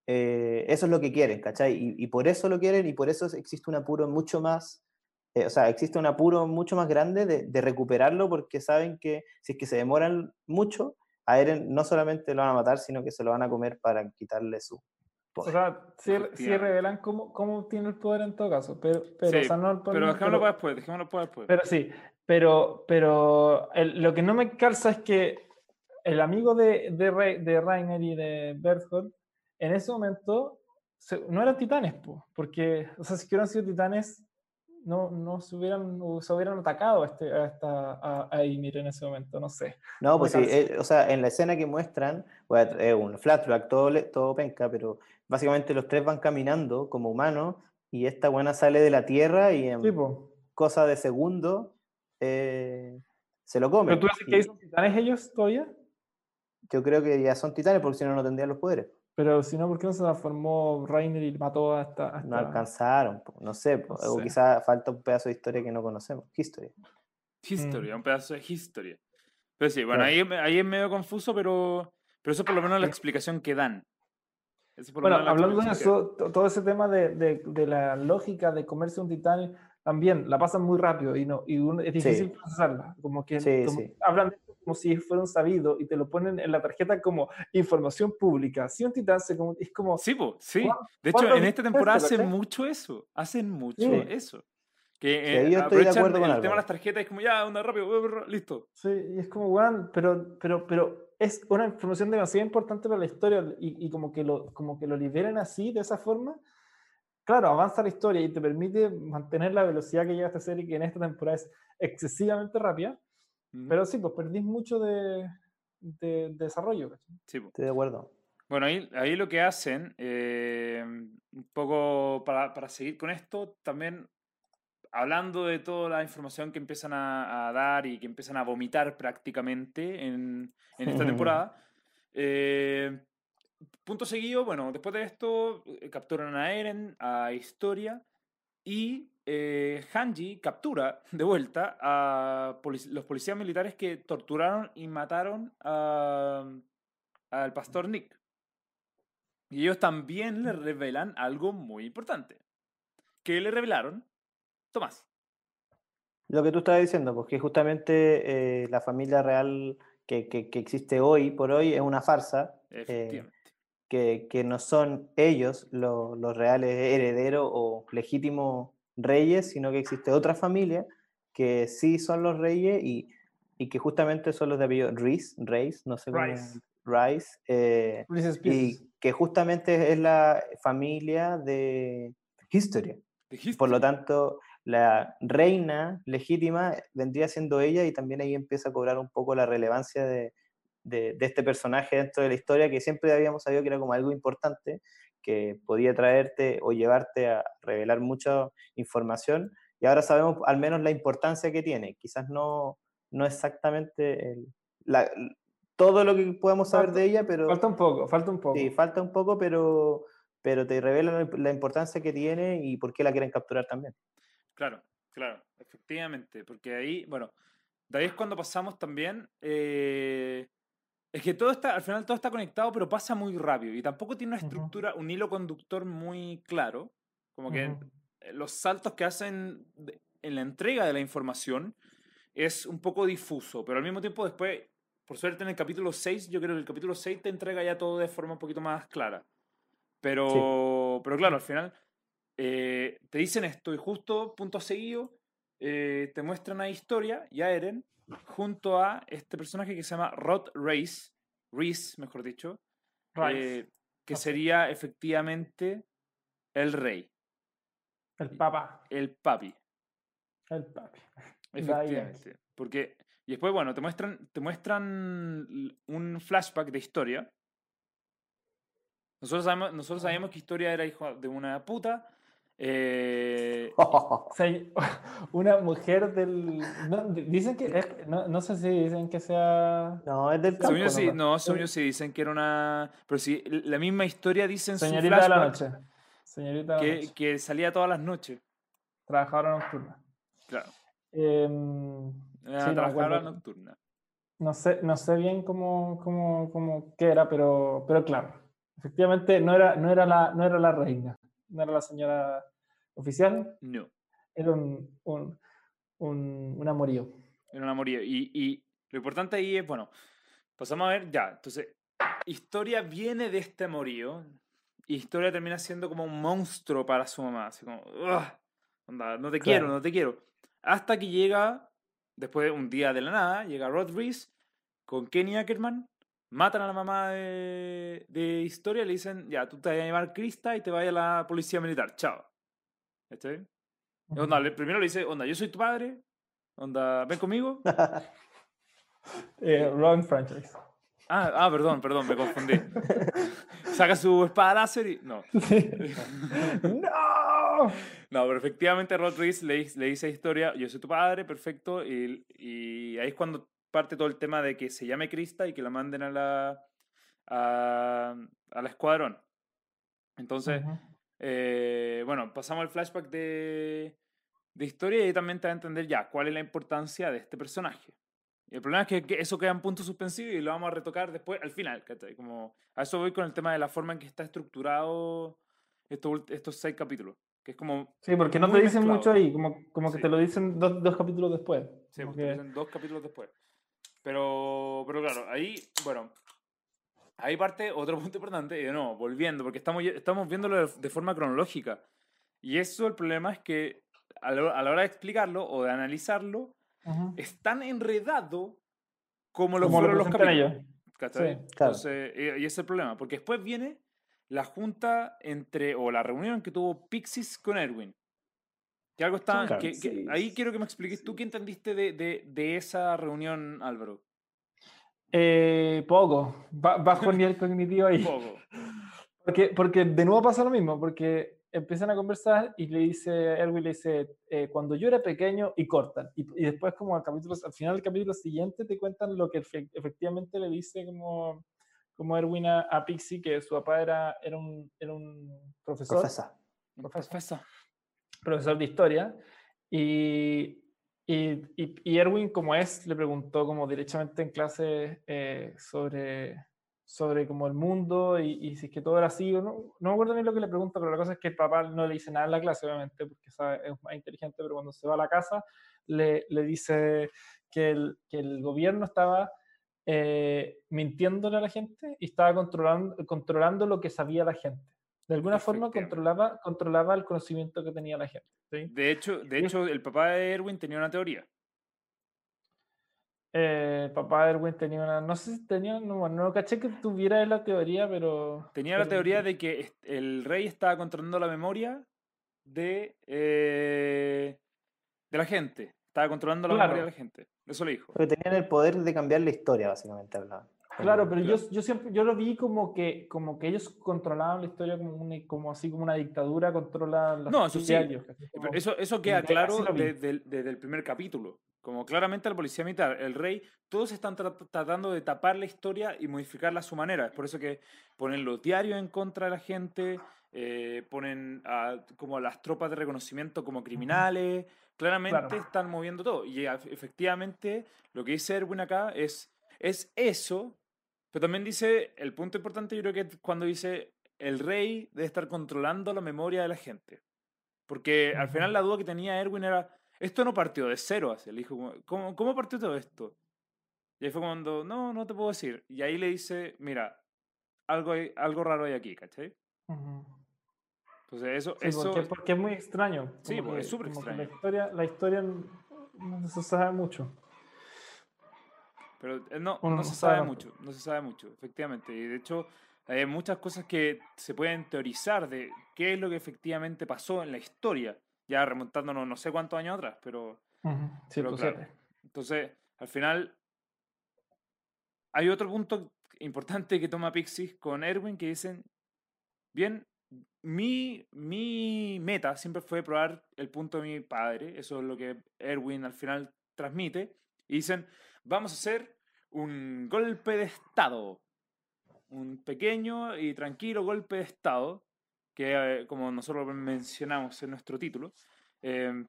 eh, eso es lo que quieren, ¿cachai? Y, y por eso lo quieren y por eso existe un apuro mucho más, eh, o sea, existe un apuro mucho más grande de, de recuperarlo porque saben que si es que se demoran mucho, a Eren no solamente lo van a matar, sino que se lo van a comer para quitarle su O poder. sea, sí, sí revelan cómo, cómo obtiene el poder en todo caso, pero, pero, Sí, o sea, no el poder, Pero dejémoslo para después, dejémoslo para después. Pero sí, pero, pero el- lo que no me calza es que el amigo de, de, Re- de Rainer y de Berthold, en ese momento se- no eran titanes, po, porque, o sea, si hubieran sido titanes, no, no se, hubieran, se hubieran atacado a, este, a, esta, a, a Ymir en ese momento, no sé. No, pues sí, eh, o sea, en la escena que muestran, bueno, es un flashback, todo, todo penca, pero básicamente los tres van caminando como humanos y esta buena sale de la tierra y en Sí, po. cosa de segundo eh, se lo come. Pero tú dices que son titanes ellos todavía, Yo creo que ya son titanes porque si no, no tendrían los poderes. Pero si no, ¿por qué no se transformó Rainer y mató a esta... a No alcanzaron, po, no sé, po, No o sé. quizá falta un pedazo de historia que no conocemos, history. Historia, Mm. un pedazo de historia. Pero sí, bueno, Claro. ahí, ahí es medio confuso, pero, pero eso por lo menos es la explicación que dan. Eso por lo Bueno, es hablando de eso, to- todo ese tema de, de- de la lógica de comerse un titán, también la pasan muy rápido y, no, y uno- es difícil procesarla. Como que Sí, como- sí. hablan de como si fuera un sabido y te lo ponen en la tarjeta como información pública. Si un titán se como, es como... Sí, po, sí. ¿Cuán- De hecho, en esta temporada hacen mucho eso. Hacen mucho Sí. eso. Que eh, yo estoy de acuerdo con el tema de las tarjetas es como ya, onda rápido, brr, brr, listo. Sí, y es como, weón, pero, pero, pero es una información demasiado importante para la historia y, y como, que lo, como que lo liberen así, de esa forma. Claro, avanza la historia y te permite mantener la velocidad que lleva esta serie, que en esta temporada es excesivamente rápida. Pero sí, pues perdís mucho de, de- de desarrollo. Sí, po. Estoy de acuerdo. Bueno, ahí, ahí lo que hacen, eh, un poco para, para seguir con esto, también hablando de toda la información que empiezan a, a dar y que empiezan a vomitar prácticamente en, en esta temporada. (laughs) eh, punto seguido, bueno, después de esto eh, capturan a Eren, a Historia y eh, Hanji captura de vuelta a polic- los policías militares que torturaron y mataron a- al pastor Nick. Y ellos también le revelan algo muy importante. ¿Qué le revelaron? Tomás. Lo que tú estabas diciendo, porque justamente eh, la familia real que, que- que existe hoy por hoy es una farsa, eh, Efectivamente. que, que no son ellos lo- los reales herederos o legítimos reyes, sino que existe otra familia que sí son los reyes y, y que justamente son los de apellido Reese, Reis, no sé cómo, Rice. Rice, eh, Reese's Pieces. y que justamente es la familia de Historia. Por lo tanto, la reina legítima vendría siendo ella y también ahí empieza a cobrar un poco la relevancia de, de- de este personaje dentro de la historia que siempre habíamos sabido que era como algo importante, que podía traerte o llevarte a revelar mucha información y ahora sabemos al menos la importancia que tiene. Quizás no, no exactamente el- la- todo lo que podemos saber Falta- de ella, pero... Falta un poco, falta un poco. Sí, falta un poco, pero, pero te revela la- la importancia que tiene y por qué la quieren capturar también. Claro, claro, efectivamente. Porque ahí, bueno, de ahí es cuando pasamos también. eh, es que todo está, al final todo está conectado, pero pasa muy rápido. Y tampoco tiene una estructura, un hilo conductor muy claro. Como que Ujú. eh, los saltos que hacen en la entrega de la información es un poco difuso, pero al mismo tiempo después, por suerte en el capítulo 6, yo creo que el capítulo 6 te entrega ya todo de forma un poquito más clara. Pero, pero claro, al final eh, te dicen esto y justo, punto seguido, eh, te muestran a Historia y a Eren junto a este personaje que se llama Rod Reis, Reese, mejor dicho, eh, que sería efectivamente el rey. El Papa. El papi. El papi. Efectivamente. Porque, y después, bueno, te muestran, te muestran un flashback de historia. Nosotros sabemos, nosotros sabíamos que historia era hijo de una puta. Eh, (laughs) O sea, (laughs) una mujer del. no, di- dicen que. es- no, no sé si dicen que sea. No, es del campo. sí, no, según yo sí dicen que era una. Pero sí, la misma historia dice en su Señorita de la noche. Señorita de la que, noche. que salía todas las noches. Trabajadora nocturna. Claro. Em, Sí, me trabajadora nocturna. no, sé, no sé bien cómo, cómo, cómo qué era, pero, pero claro. Efectivamente, no era, no, era la, no era la reina. No era la señora oficial. No. Era un, un, un, un amorío. Era una moría. Y, y lo importante ahí es, bueno, pasamos a ver, ya, entonces, historia viene de este amorío. Y historia termina siendo como un monstruo para su mamá. Así como, "Ugh, onda, no te quiero, no te quiero. Hasta que llega, después de un día de la nada, llega Rod Reese con Kenny Ackerman. Matan a la mamá de, de historia y le dicen, ya, tú te vas a llamar Krista y te vaya a la policía militar. Chao. ¿Está Onda, le- primero le dice, onda, yo soy tu padre. Onda, ven conmigo. (laughs) Eh, wrong franchise. Ah, ah, perdón, perdón, me confundí. Saca su espada láser y. No. (laughs) ¡No! (laughs) No, pero efectivamente Rod Reese le, le dice a Historia, yo soy tu padre, perfecto. Y, y ahí es cuando parte todo el tema de que se llame Krista y que la manden a la. a, a la escuadrón. Entonces, Ujú. eh, bueno, pasamos al flashback de, de historia y ahí también te va a entender ya cuál es la importancia de este personaje. Y el problema es que, eso queda en punto suspensivo y lo vamos a retocar después, al final. Como, a eso voy con el tema de la forma en que está estructurado estos, estos seis capítulos. Que es como. Sí, porque no te dicen mezclado. mucho ahí, como, como que Sí. te lo dicen dos, dos capítulos después. Sí, pues, te dicen dos capítulos después. Pero, pero claro, ahí, bueno, ahí parte otro (laughs) punto importante, y de nuevo, volviendo, porque estamos, estamos viéndolo de, de forma cronológica. Y eso, el problema es que a la, a la hora de explicarlo o de analizarlo, Ujú. es tan enredado como lo Como lo fueron los presentan capítulos. Sí, claro. Entonces, y, y ese es el problema, porque después viene la junta entre, o la reunión que tuvo Pixis con Erwin. Que algo está, Claro, que- que- sí, ahí quiero que me expliques, ¿tú qué entendiste de, de, de esa reunión, Álvaro? Eh, poco, ba- bajo nivel (laughs) cognitivo ahí. Poco. Porque, porque de nuevo pasa lo mismo, porque empiezan a conversar y le dice, Erwin le dice, eh, cuando yo era pequeño y cortan. Y, y después como al, capítulo, al final del capítulo siguiente te cuentan lo que efe- efectivamente le dice como, como Erwin a, a Pixie, que su papá era, era, un, era un profesor, Profesor. Profesor. Profesor. de historia. Y, y, Erwin, como es, le preguntó como directamente en clase eh, sobre, sobre como el mundo y, si es que todo era así no. No me acuerdo bien lo que le pregunta, pero la cosa es que el papá no le dice nada en la clase, obviamente, porque es más inteligente, pero cuando se va a la casa le, le dice que el, que el gobierno estaba eh, mintiéndole a la gente y estaba controlando, controlando lo que sabía la gente. De alguna forma controlaba, controlaba el conocimiento que tenía la gente. ¿sí? De hecho, de hecho, el papá de Erwin tenía una teoría. Eh, papá de Erwin tenía una. No sé si tenía. No, bueno, no caché que tuviera la teoría, pero. Tenía la pero- teoría de que el rey estaba controlando la memoria de, eh, de la gente. Estaba controlando la Claro. memoria de la gente. Eso le dijo. Porque tenían el poder de cambiar la historia, básicamente hablaban. Claro, pero Claro. yo, yo siempre yo lo vi como que como que ellos controlaban la historia como, una, como así como una dictadura controla los No, eso sí. como- Eso, eso queda que claro desde el, desde el primer capítulo. Como claramente la policía militar, el rey, todos están tra- tratando de tapar la historia y modificarla a su manera. Es por eso que ponen los diarios en contra de la gente, eh, ponen a, como a las tropas de reconocimiento como criminales. Claramente Claro. están moviendo todo. Y a- efectivamente, lo que dice Erwin acá es, es eso, pero también dice, el punto importante yo creo que es cuando dice, el rey debe estar controlando la memoria de la gente. Porque al final la duda que tenía Erwin era, esto no partió de cero, así. Le dijo, ¿cómo, ¿cómo partió todo esto? Y ahí fue cuando, no, no te puedo decir. Y ahí le dice, mira, algo, hay- algo raro hay aquí, ¿cachai? Ujú. Entonces eso, Sí, eso porque, porque es muy extraño. Sí, porque que- es súper extraño. La historia, la historia no se sabe mucho. Pero eh, no, no no se sabe mucho, no se sabe mucho, efectivamente. Y de hecho, hay muchas cosas que se pueden teorizar de qué es lo que efectivamente pasó en la historia. ya remontándonos no sé cuántos años atrás, pero, Ujú, pero 107. claro. Entonces, al final, hay otro punto importante que toma Pixis con Erwin que dicen, bien, mi, mi meta siempre fue probar el punto de mi padre, eso es lo que Erwin al final transmite, y dicen, vamos a hacer un golpe de Estado, un pequeño y tranquilo golpe de Estado, que eh, como nosotros mencionamos en nuestro título, eh,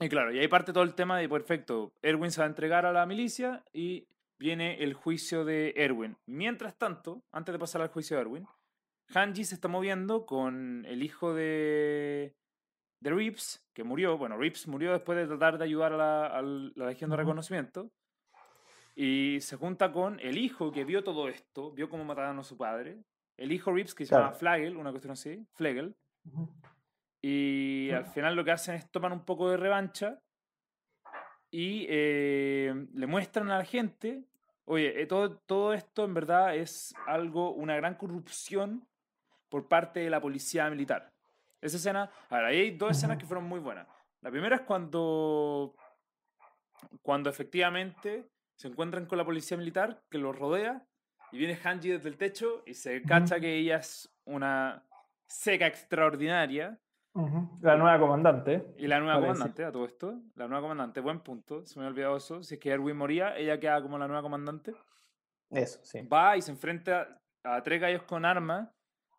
y claro, y ahí parte todo el tema de, perfecto, Erwin se va a entregar a la milicia y viene el juicio de Erwin. Mientras tanto, antes de pasar al juicio de Erwin, Hanji se está moviendo con el hijo de, de Reeves, que murió. Bueno, Reeves murió después de tratar de ayudar a la, a la Legión de. Reconocimiento. Y se junta con el hijo que vio todo esto, vio cómo mataron a su padre. El hijo Reeves, que se Claro. llama Flagel, una cuestión así, Flegel. Ujú. Y al Claro. final lo que hacen es tomar un poco de revancha y eh, le muestran a la gente, oye, eh, todo, todo esto en verdad es algo, una gran corrupción por parte de la policía militar. Esa escena, ahora, ahí hay dos escenas que fueron muy buenas. La primera es cuando, cuando efectivamente se encuentran con la policía militar que los rodea y viene Hanji desde el techo y se cacha que ella es una seca extraordinaria. La nueva comandante. y la nueva Parece. comandante, a todo esto, la nueva comandante, buen punto, se me había olvidado eso. Si es que Erwin moría, ella queda como la nueva comandante. Eso, sí. Va y se enfrenta a tres gallos con armas,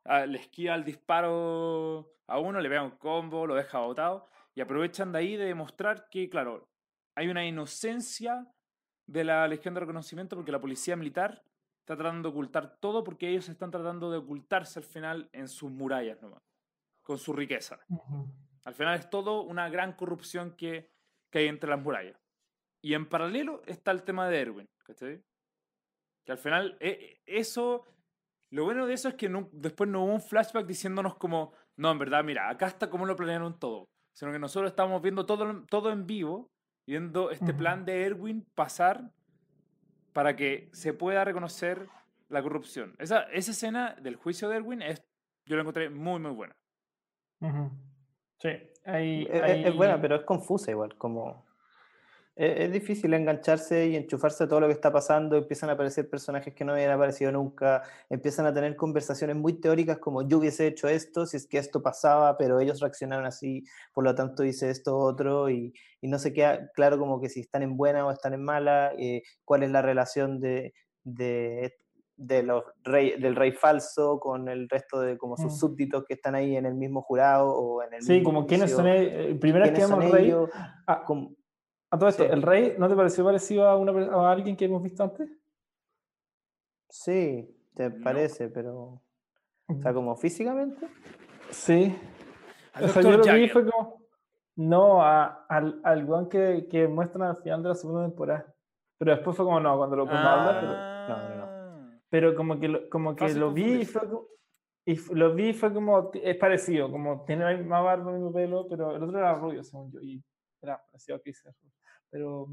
a- le esquiva el disparo a uno, le pega un combo, lo deja botado, y aprovechan de ahí de demostrar que, claro, hay una inocencia de la Legión de Reconocimiento porque la policía militar está tratando de ocultar todo porque ellos están tratando de ocultarse al final en sus murallas nomás, con su riqueza. Al final es todo una gran corrupción que, que hay entre las murallas. Y en paralelo está el tema de Erwin, ¿cachai? Que al final, eh, eh, eso, lo bueno de eso es que no- después no hubo un flashback diciéndonos como, no, en verdad, mira, acá está cómo lo planearon todo. Sino que nosotros estamos viendo todo, todo en vivo, viendo este plan de Erwin pasar para que se pueda reconocer la corrupción. Esa, esa escena del juicio de Erwin es, yo la encontré muy, muy buena. Sí, hay, es buena, pero es confusa igual, como... Es, difícil engancharse y enchufarse a todo lo que está pasando, empiezan a aparecer personajes que no habían aparecido nunca, empiezan a tener conversaciones muy teóricas como yo hubiese hecho esto si es que esto pasaba, pero ellos reaccionaron así, por lo tanto hice esto otro, y, y no se queda claro como que si están en buena o están en mala, eh, cuál es la relación de, de, de los rey, del rey falso con el resto de como sus Mm. súbditos que están ahí en el mismo jurado o en el Sí, mismo como quiénes juicio. son ellos. Primera vez que ¿Quiénes vemos rey. ellos? Ah, Como- a todo esto, Sí. ¿el rey no te pareció parecido a, una, per- a alguien que hemos visto antes? Sí, te No. parece, pero. O sea, como físicamente. Sí. O sea, yo lo vi fue como. No, a- al, al weón que, que muestran al final de la segunda temporada. Pero después fue como no, cuando lo cuando habla, pero, no, no, Ah. pero como que lo, como que lo vi y fue como. Y lo vi y fue como. Es parecido, como tiene la misma barba, el mismo pelo, pero el otro era rubio, según yo. Y era parecido a Chris Hemsworth. Pero.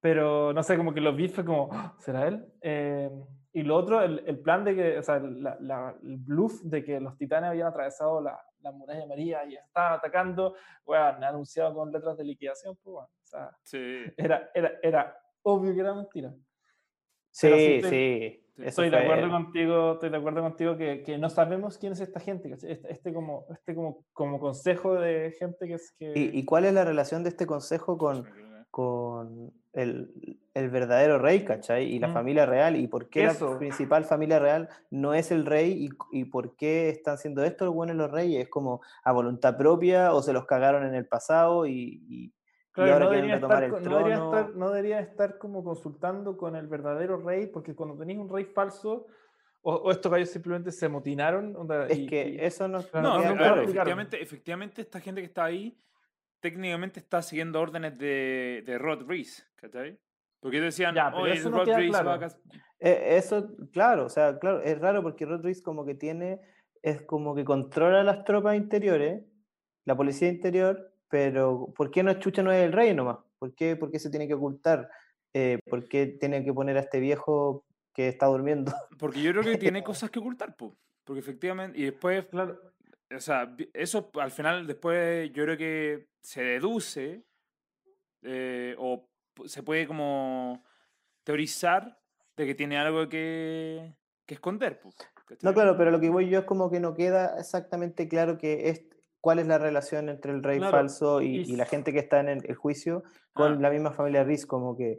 Pero no sé, como que lo vi fue como. "Ah, ¿Será él? Eh, y lo otro, el, el plan de que. O sea, la- la- el bluff de que los titanes habían atravesado la, la muralla María y estaban atacando, weón, anunciado con letras de liquidación, pues, weón. O sea, Sí. (laughs) era, era, era obvio que era mentira. Sí, Pero sí sí. estoy- eso Estoy de acuerdo contigo, estoy de acuerdo contigo que, que no sabemos quién es esta gente, este, este como, este como, como consejo de gente que es que... ¿Y, y cuál es la relación de este consejo con, con el, el verdadero rey, ¿cachai? Y la Mm. familia real, y por qué Eso. la principal familia real no es el rey, y, y por qué están haciendo esto los buenos los reyes, es como a voluntad propia, o se los cagaron en el pasado, y, y- y Claro, ahora no, quieren debería retomar estar, no, trono. debería estar, no debería estar como consultando con el verdadero rey, porque cuando tenéis un rey falso, o, o estos gallos simplemente se amotinaron. onda, Es y- que y- eso no, No, ver, claro. efectivamente, efectivamente esta gente que está ahí técnicamente está siguiendo órdenes de, de Rod Reese, ¿cachai? Porque decían, Ya, pero eso no Rod Reese va a claro. Eh, Eso, claro, o sea, claro, es raro porque Rodríguez como que tiene, es como que controla las tropas interiores, la policía interior, pero ¿por qué no es Chucha no es el rey nomás? ¿Por qué, por qué se tiene que ocultar? Eh, ¿Por qué tiene que poner a este viejo que está durmiendo? Porque yo creo que (laughs) tiene cosas que ocultar, po. Porque efectivamente, y después Claro, o sea, eso al final después yo creo que se deduce eh, o se puede como teorizar de que tiene algo que, que esconder. pues, No, claro, pero lo que voy yo es como que no queda exactamente claro que es cuál es la relación entre el rey Claro, falso y, y y la gente que está en el, el juicio con Ah. la misma familia Riz, como que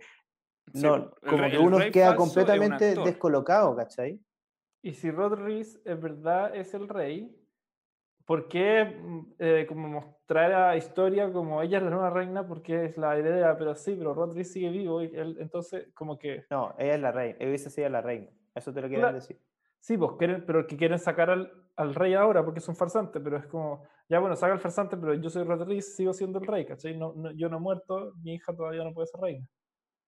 no, como rey- que uno queda completamente descolocado, ¿cachai? Y si Rod Reese es verdad es el rey, ¿por qué mm, eh, como mostrar a historia como ella es la nueva reina? Porque es la idea, pero sí, pero Rod Reese sigue vivo y él, entonces como que No, ella es la reina, ella hubiese sido la reina, eso te lo quería Cla- decir. sí, pues quieren, pero que quieren sacar al, al rey ahora porque es un farsante, pero es como, ya bueno, saca el farsante, pero yo soy Rod Reese, sigo siendo el rey, ¿cachai? No, no- yo no he muerto, mi hija todavía no puede ser reina.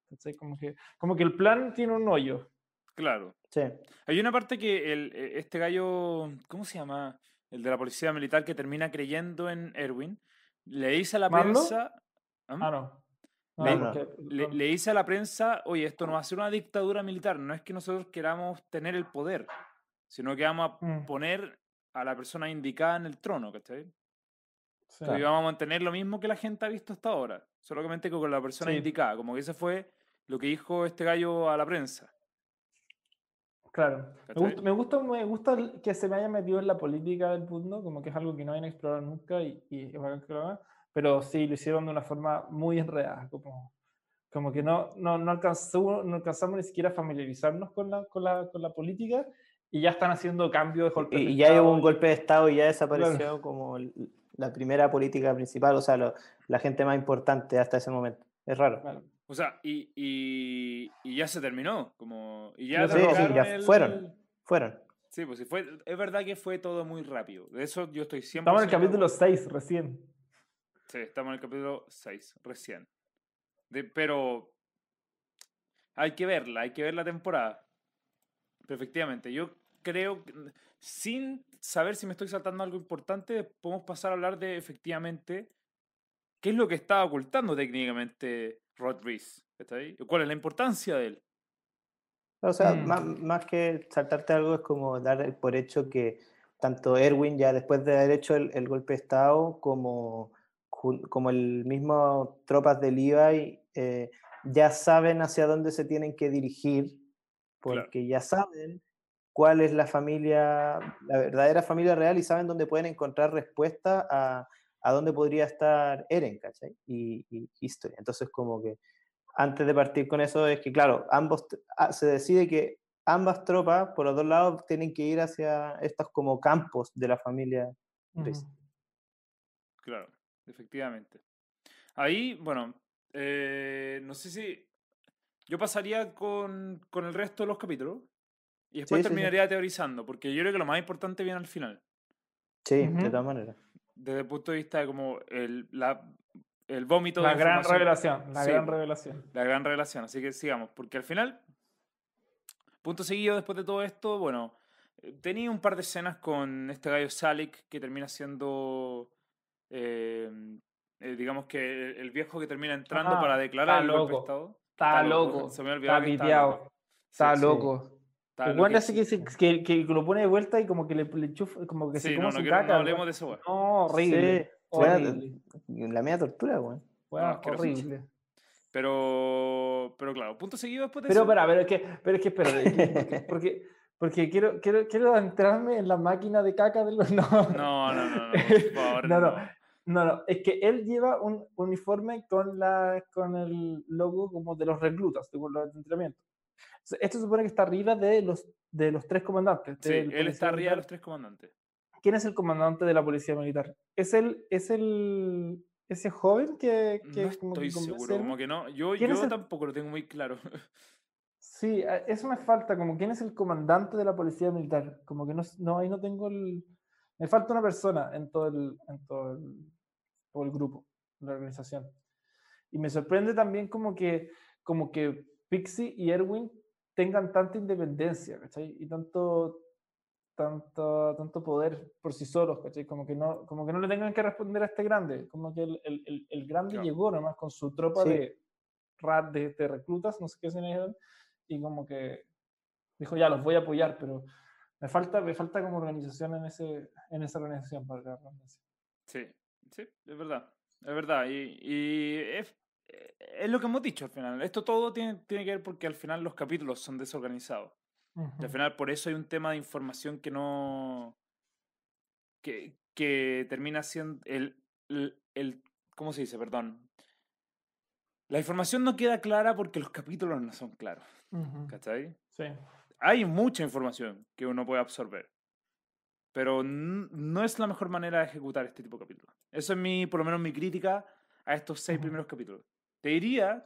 ¿cachai? Como que, como que el plan tiene un hoyo. Claro. Sí, Hay una parte que el, e- este gallo, ¿cómo se llama? El de la policía militar que termina creyendo en Erwin, le dice a la ¿Marlo? prensa... ¿Ah? Ah, no. No, Le- dice a la prensa, oye, esto no va a ser una dictadura militar, no es que nosotros queramos tener el poder, sino que vamos a Mm. poner a la persona indicada en el trono, ¿cachai? Sí. Entonces vamos a mantener lo mismo que la gente ha visto hasta ahora, solamente que con la persona Sí. indicada, como que ese fue lo que dijo este gallo a la prensa. Claro. Me gusta, me gusta, me gusta el que se me haya metido en la política del mundo, como que es algo que no hayan explorado nunca y, y es bacán que lo hagan, pero sí lo hicieron de una forma muy enredada, como, como que no, no, no, alcanzó, no alcanzamos ni siquiera a familiarizarnos con la, con la, con la política y ya están haciendo cambios de golpes y, de ya hubo un golpe de Estado y ya desapareció como el- la primera política principal, o sea, lo- la gente más importante hasta ese momento. Es raro. Claro. O sea, y, y, y ya se terminó, como... Y ya sí, derrocaron ya el- fueron. Fueron. Sí, pues sí, fue, es verdad que fue todo muy rápido. De eso yo estoy 100% Estamos en el capítulo acuerdo. 6 recién. Sí, estamos en el capítulo 6, recién. De- pero hay que verla, hay que ver la temporada. Pero efectivamente, yo creo, que, sin saber si me estoy saltando algo importante, podemos pasar a hablar de efectivamente qué es lo que está ocultando técnicamente Rod Reese. ¿Está ahí? ¿Cuál es la importancia de él? O sea, Mm. más, más que saltarte algo es como dar por hecho que tanto Erwin, ya después de haber hecho el, el golpe de Estado, como, como el mismo tropas de Levi, eh, ya saben hacia dónde se tienen que dirigir, Claro. porque ya saben cuál es la familia, la verdadera familia real y saben dónde pueden encontrar respuesta a, a dónde podría estar Eren, ¿cachai? Y, y History. Entonces, como que antes de partir con eso es que, claro, ambos ah, se decide que ambas tropas, por los dos lados, tienen que ir hacia estos como campos de la familia. Claro, efectivamente. Ahí, bueno, eh, no sé si yo pasaría con, con el resto de los capítulos y después Sí, sí, sí. terminaría teorizando, porque yo creo que lo más importante viene al final, Sí, de todas maneras. Desde el punto de vista de como el, la, el vómito de La gran información, revelación, la Sí, gran revelación. la gran revelación. Así que sigamos, porque al final, punto seguido después de todo esto, bueno, eh, tenía un par de escenas con este gallo Salik que termina siendo, eh, eh, digamos que el, viejo que termina entrando Ah, para declarar está el golpe de loco. Estado. Está loco, loco. se me Está que loco. Está Sí, loco. El weón hace que, se, que, que lo pone de vuelta y como que le, le enchufa, como que Sí, se come no, su no, quiero- no caca. el hablemos de eso, weón. No, horrible. Sí, horrible. la media tortura, weón. weón, asqueroso. horrible. Pero, pero claro, punto seguido después de Pero, eso. espera, pero es que, pero es que, espera, es que- porque, (laughs) porque, porque quiero, quiero, quiero entrarme en la máquina de caca del (laughs) no. No, no, no, no, por (laughs) favor, No, no. no. No, no, es que él lleva un uniforme con, la, con el logo como de los reclutas, de los de entrenamiento. Entonces, Esto supone que está arriba de los, de los tres comandantes. Sí, él está arriba de los tres comandantes. ¿Quién es el comandante de la policía militar? ¿Es el, es el ese joven que, que No como estoy que seguro, como que no. Yo, ¿Quién es yo el- tampoco lo tengo muy claro. (laughs) Sí, a- eso me falta, como quién es el comandante de la policía militar. Como que no, no ahí no tengo el... Me falta una persona en todo el, en todo el, todo el grupo, la organización. Y me sorprende también como que, como que Pixie y Erwin tengan tanta independencia, ¿cachai? Y tanto, tanto, tanto poder por sí solos, ¿cachai? Como que no, como que no le tengan que responder a este grande. Como que el, el, el, grande Claro. llegó nomás con su tropa Sí. de, ra- de, de reclutas, no sé qué se eran, y como que dijo, ya, los voy a apoyar, pero, Me falta, me falta como organización en, ese, en esa organización para la redundancia. Sí, sí, es verdad. Es verdad. Y, y es, es lo que hemos dicho al final. Esto todo tiene, tiene que ver porque al final los capítulos son desorganizados. Y al final por eso hay un tema de información que no... que, que termina siendo el, el, el- ¿Cómo se dice? Perdón. La información no queda clara porque los capítulos no son claros. Ujú. ¿Cachai? Sí. Hay mucha información que uno puede absorber. Pero no es la mejor manera de ejecutar este tipo de capítulos. Eso es mi, por lo menos mi crítica a estos seis Ujú. primeros capítulos. Te diría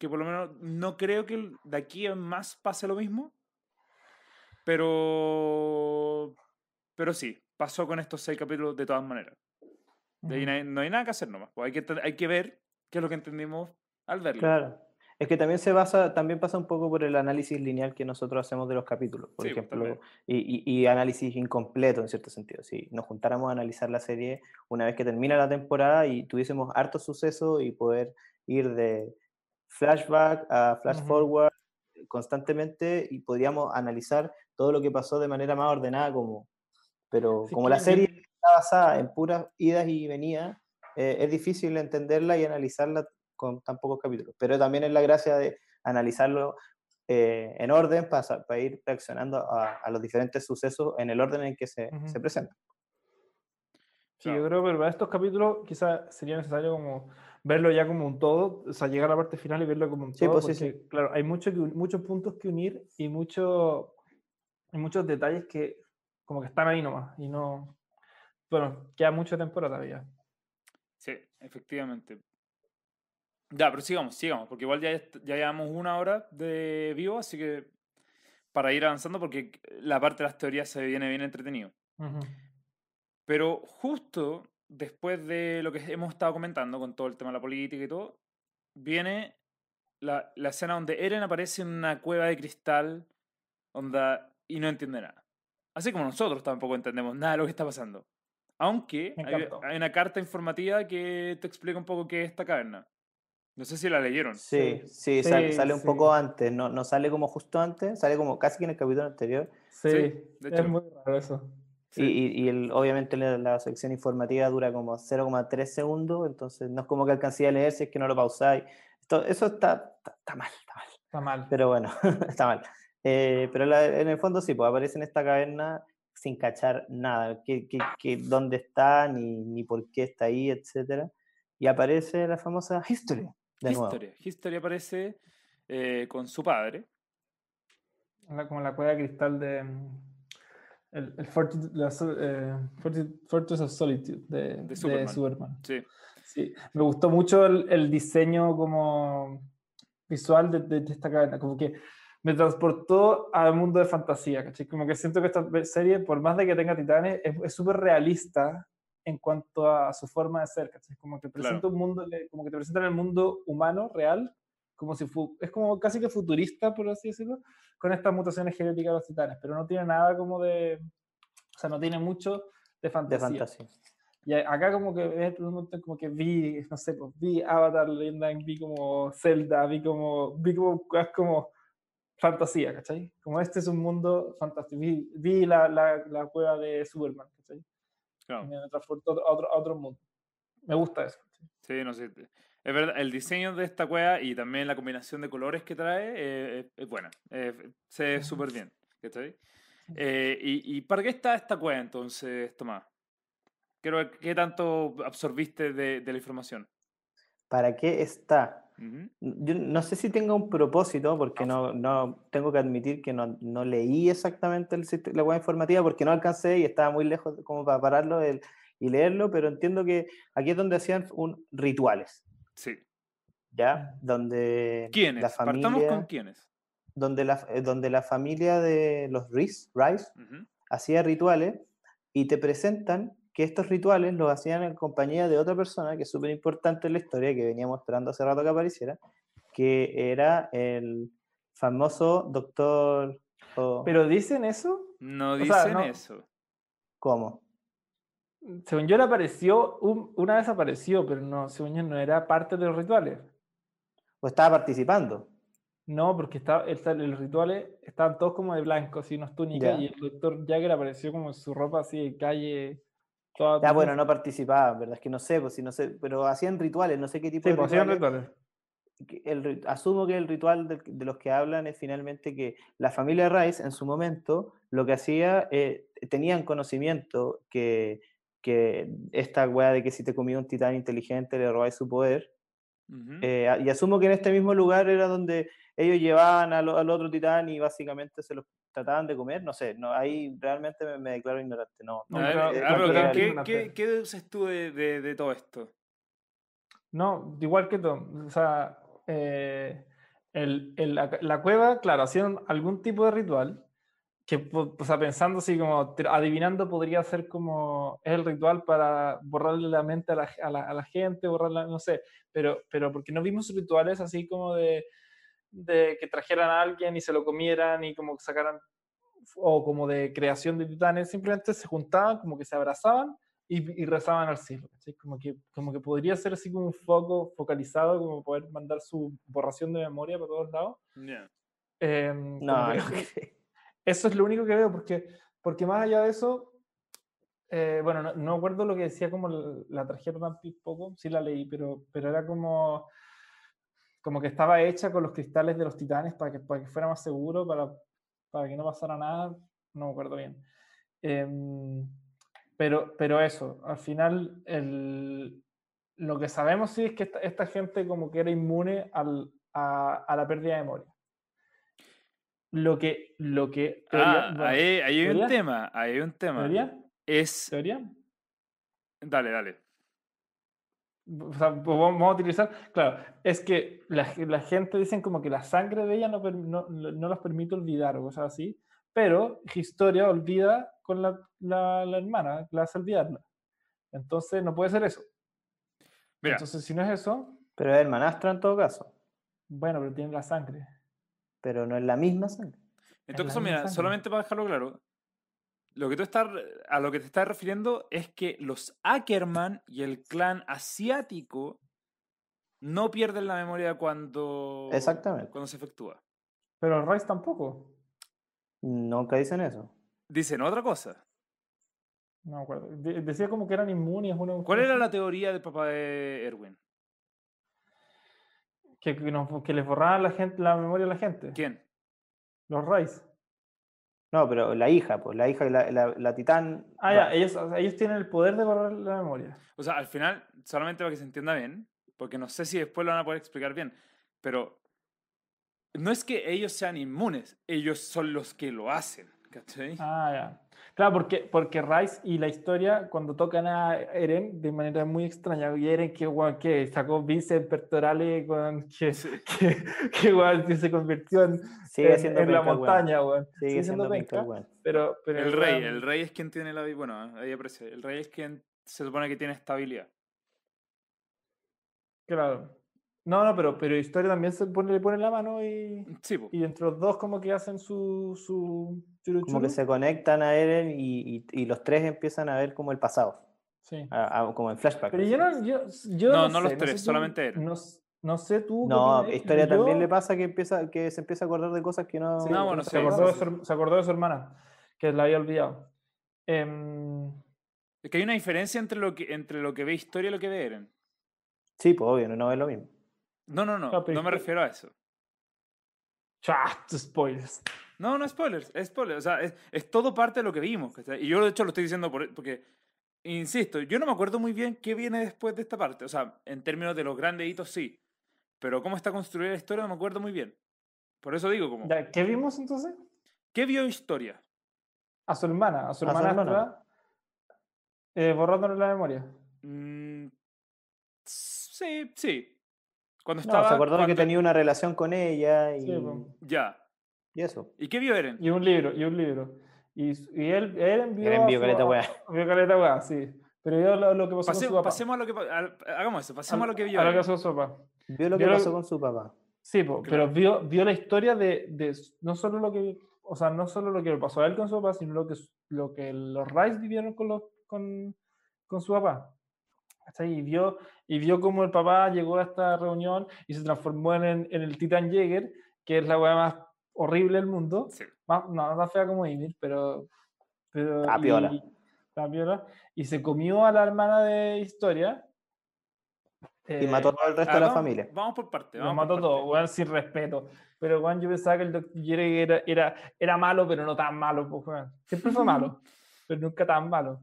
que por lo menos no creo que de aquí en más pase lo mismo. Pero. Pero sí, pasó con estos seis capítulos de todas maneras. De ahí no hay, no hay nada que hacer nomás. pues hay, que, hay que ver qué es lo que entendimos al verlo. Claro. Es que también se basa, también pasa un poco por el análisis lineal que nosotros hacemos de los capítulos, por Sí, pues, ejemplo, y, y- y análisis incompleto en cierto sentido. Si nos juntáramos a analizar la serie una vez que termina la temporada y tuviésemos hartos sucesos y poder ir de flashback a flash forward constantemente y podríamos analizar todo lo que pasó de manera más ordenada como pero Sí, como la serie está basada en puras idas y venidas eh, es difícil entenderla y analizarla con tan pocos capítulos. Pero también es la gracia de analizarlo eh, en orden para, para ir reaccionando a, a los diferentes sucesos en el orden en que se, Ujú. se presentan. Sí, Claro. yo creo que para estos capítulos quizás sería necesario como verlo ya como un todo, o sea, llegar a la parte final y verlo como un Sí, todo, pues, sí, porque, claro, hay mucho que muchos puntos que unir y, mucho, y muchos detalles que como que están ahí nomás y no... Bueno, queda mucha temporada todavía. Sí, efectivamente. Ya, pero sigamos, sigamos, porque igual ya, ya llevamos una hora de vivo, así que para ir avanzando, porque la parte de las teorías se viene bien entretenido. Ujú. Pero justo después de lo que hemos estado comentando con todo el tema de la política y todo, viene la, la escena donde Eren aparece en una cueva de cristal onda, y no entiende nada. Así como nosotros tampoco entendemos nada de lo que está pasando. Aunque hay, hay una carta informativa que te explica un poco qué es esta caverna. No sé si la leyeron. Sí, Sí, sí, sale, sí, sale un sí. poco antes, no, no sale como justo antes, sale como casi que en el capítulo anterior. Sí, de es hecho. muy raro eso. Sí. Y, y- y el- obviamente la, la sección informativa dura como 0,3 segundos, entonces no es como que alcancé a leer si es que no lo pausáis. Esto, eso está, está, está mal, está mal. Está mal. Pero bueno, (laughs) está mal. Eh, pero la- en el fondo sí, pues aparece en esta caverna sin cachar nada, que, que, que dónde está, ni, ni por qué está ahí, etcétera. Y aparece la famosa History, de nuevo. History. History aparece eh, con su padre. La- como la cueva de cristal de... El, el Fortitude- la eh, Fortress of Solitude de, de Superman. Superman. Sí. Sí, me gustó mucho el, el diseño como visual de, de- de esta cadena, como que me transportó al mundo de fantasía, ¿cachai? Como que siento que esta serie, por más de que tenga titanes, es súper realista en cuanto a su forma de ser, ¿cachai? Como que presenta Claro. un mundo, como que te presentan el mundo humano, real, como si fu- es como casi que futurista, por así decirlo, con estas mutaciones genéticas de los titanes, pero no tiene nada como de, o sea, no tiene mucho de De fantasía. fantasía. Y a- acá como que como que vi, no sé, pues, vi Avatar, vi como Zelda, vi como, vi como como fantasía, ¿cachai? Como este es un mundo fantástico. Vi, vi la, la, la cueva de Superman, ¿cachai? Claro. Y me transportó a otro, a otro mundo. Me gusta eso. ¿cachai? Sí, no sé. Es verdad, el diseño de esta cueva y también la combinación de colores que trae eh, es, buena. eh, se ve súper bien. ¿cachai? Eh, y, ¿Y para qué está esta cueva entonces, Tomás? Quiero qué tanto absorbiste de, de la información. ¿Para qué está? Yo no sé si tenga un propósito, porque no, no tengo que admitir que no, no leí exactamente el, la web informativa porque no alcancé y estaba muy lejos como para pararlo el- y leerlo, pero entiendo que aquí es donde hacían un, rituales, Sí. ¿ya? Donde ¿Quiénes? la Partamos con quiénes. donde la, eh, donde la familia de los Rice, Rice hacía rituales y te presentan que estos rituales los hacían en compañía de otra persona que es súper importante en la historia, que veníamos esperando hace rato que apareciera, que era el famoso doctor... o- Pero dicen eso, No O sea, dicen no- eso. ¿Cómo? Según yo, él apareció, un- una vez apareció, pero no, según yo no era parte de los rituales. ¿O estaba participando? No, porque está, está- los rituales estaban todos como de blanco, así unos túnicas, Ya. y el doctor Jagger apareció como en su ropa así de calle. Toda Ya, bueno, no participaban, ¿verdad? Es que no sé, pues si no sé, pero hacían rituales, no sé qué tipo Sí, de pues hacían rituales. rituales. el asumo que el ritual de, de los que hablan es finalmente que la familia Rice en su momento lo que hacía, eh, tenían conocimiento que, que esta weá de que si te comía un titán inteligente le robáis su poder. Ujú. eh, a- y asumo que en este mismo lugar era donde ellos llevaban al, al otro titán y básicamente se los trataban de comer. No sé, no, ahí realmente me, me declaro ignorante. No, No, eh, ¿qué- ¿qué, qué, qué deduces tú de, de- de todo esto? No, igual que todo. O sea, eh, el- el- la, la cueva, claro, hacían algún tipo de ritual que, o sea, pensando así como, adivinando, podría ser como, es el ritual para borrarle la mente a la, a la- a la gente, borrarla, no sé, pero, pero porque no vimos rituales así como de, de que trajeran a alguien y se lo comieran y como que sacaran, o como de creación de titanes, simplemente se juntaban, como que se abrazaban y, y rezaban al cielo. ¿cachai? Como, que, como que podría ser así como un foco focalizado, como poder mandar su borración de memoria para todos lados. Ya. Em, como no, que- no (laughs) creo. Eso es lo único que veo, porque, porque más allá de eso, eh, bueno, no, no acuerdo lo que decía como la, la tarjeta tampoco, sí la leí, pero, pero era como, como que estaba hecha con los cristales de los titanes para que, para que fuera más seguro, para, para que no pasara nada, no me acuerdo bien. Em, pero, pero eso, al final el, lo que sabemos sí es que esta, esta gente como que era inmune al, a, a la pérdida de memoria. Lo que, lo que, teoría- Ah, bueno, ahí, ahí hay un tema, ahí hay un tema. ¿teoría? Es... ¿Teoría? Dale, dale. O sea, pues vamos a utilizar, claro, es que la, la gente dicen como que la sangre de ella no, no, no los permite olvidar o cosas así, pero Historia olvida con la, la, la hermana, la hace olvidarla. Entonces no puede ser eso. Mira, Entonces si no es eso, Pero es hermanastro en todo caso, bueno, pero tiene la sangre. Pero no es la misma sangre. en todo caso, mira, sangre. solamente para dejarlo claro, lo que tú estás, a lo que te estás refiriendo es que los Ackerman y el clan asiático no pierden la memoria cuando, Exactamente. cuando se efectúa. Pero Rice tampoco. Nunca dicen eso. Dicen otra cosa. No me acuerdo. De- decía como que eran inmunes. ¿Cuál era la teoría del papá de Erwin? Que, que, nos- que les borraban la, gente, la memoria a la gente. ¿Quién? Los Rice. No, pero la hija, pues la hija, la, la, la titán. Ah, ya, ellos, o sea, ellos tienen el poder de borrar la memoria. O sea, al final, solamente para que se entienda bien, porque no sé si después lo van a poder explicar bien, pero no es que ellos sean inmunes, ellos son los que lo hacen, ¿cachai? Ah, ya. Claro, porque, porque Rice y la historia, cuando tocan a Eren de manera muy extraña, y Eren que, que sacó bíceps pectorales, que, Sí. que, que, weón, que se convirtió en, Sigue en- siendo en la penca montaña, weón. Sigue, Sigue siendo siendo penca pero, pero El rey, el rey es quien tiene la... Bueno, ahí aparece. El rey es quien se supone que tiene estabilidad. Claro. No, no, pero, pero historia también se pone, le pone la mano y, Sí, po. y entre los dos como que hacen su, su churu Como que se conectan a Eren y, y, y los tres empiezan a ver como el pasado, Sí. a- a- como en flashback. Pero yo no, yo, yo No, no, no los tres, sé tú- solamente Eren. No, no sé tú. No, historia también le pasa que empieza que se empieza a acordar de cosas que no. Sí, No, bueno, sí, se, acordó de su, se acordó de su hermana, que la había olvidado. Em, Es que hay una diferencia entre lo que, entre lo que ve historia y lo que ve Eren. Sí, pues obvio, no, no es lo mismo. No, no, no, no me refiero a eso. chat, spoilers. No, no spoilers, es spoilers. O sea, es, es todo parte de lo que vimos. ¿cachai? Y yo, de hecho, lo estoy diciendo por- porque, insisto, yo no me acuerdo muy bien qué viene después de esta parte. O sea, en términos de los grandes hitos, sí. Pero cómo está construida la historia no me acuerdo muy bien. Por eso digo, como, ¿Qué vimos entonces? ¿qué vio historia? A su hermana, a su A su hermana hermana. eh, borrándole la memoria. Mm, sí, sí. Cuando No, estaba. se acordó de que cuando- tenía una relación con ella y, Sí, po. Ya. y eso. ¿Y qué vio Eren? Y un libro, y un libro. Y, y él, él envió. Eren a vio caleta a- weá. (laughs) Vio caleta weá, sí. Pero yo lo, lo que pasó Pase- con su papá. pasemos a lo que. al- hagamos eso, pasemos a, lo que vio A lo que pasó con su papá. Vio lo que Vio lo- pasó con su papá. Sí, po, Claro. pero vio, vio la historia de, de no solo lo que, o sea, no solo lo que le pasó a él con su papá, sino lo que, lo que los Rice vivieron con, los, con, con su papá. ¿Cachai? Y vio, y vio cómo el papá llegó a esta reunión y se transformó en, en el Titan Jäger, que es la weá más horrible del mundo. Sí. Más- no, tan fea como Ymir, pero. pero Ah, piola. y, la piola, y se comió a la hermana de Historia. Y eh, mató a todo el resto Ah, de la vamos- familia. Vamos por parte. Vamos por mató todo, parte. weón, sin respeto. Pero, weón, yo pensaba que el Dr. Jerry era, era, era malo, pero no tan malo, pues, weón. Siempre fue (laughs) malo, pero nunca tan malo.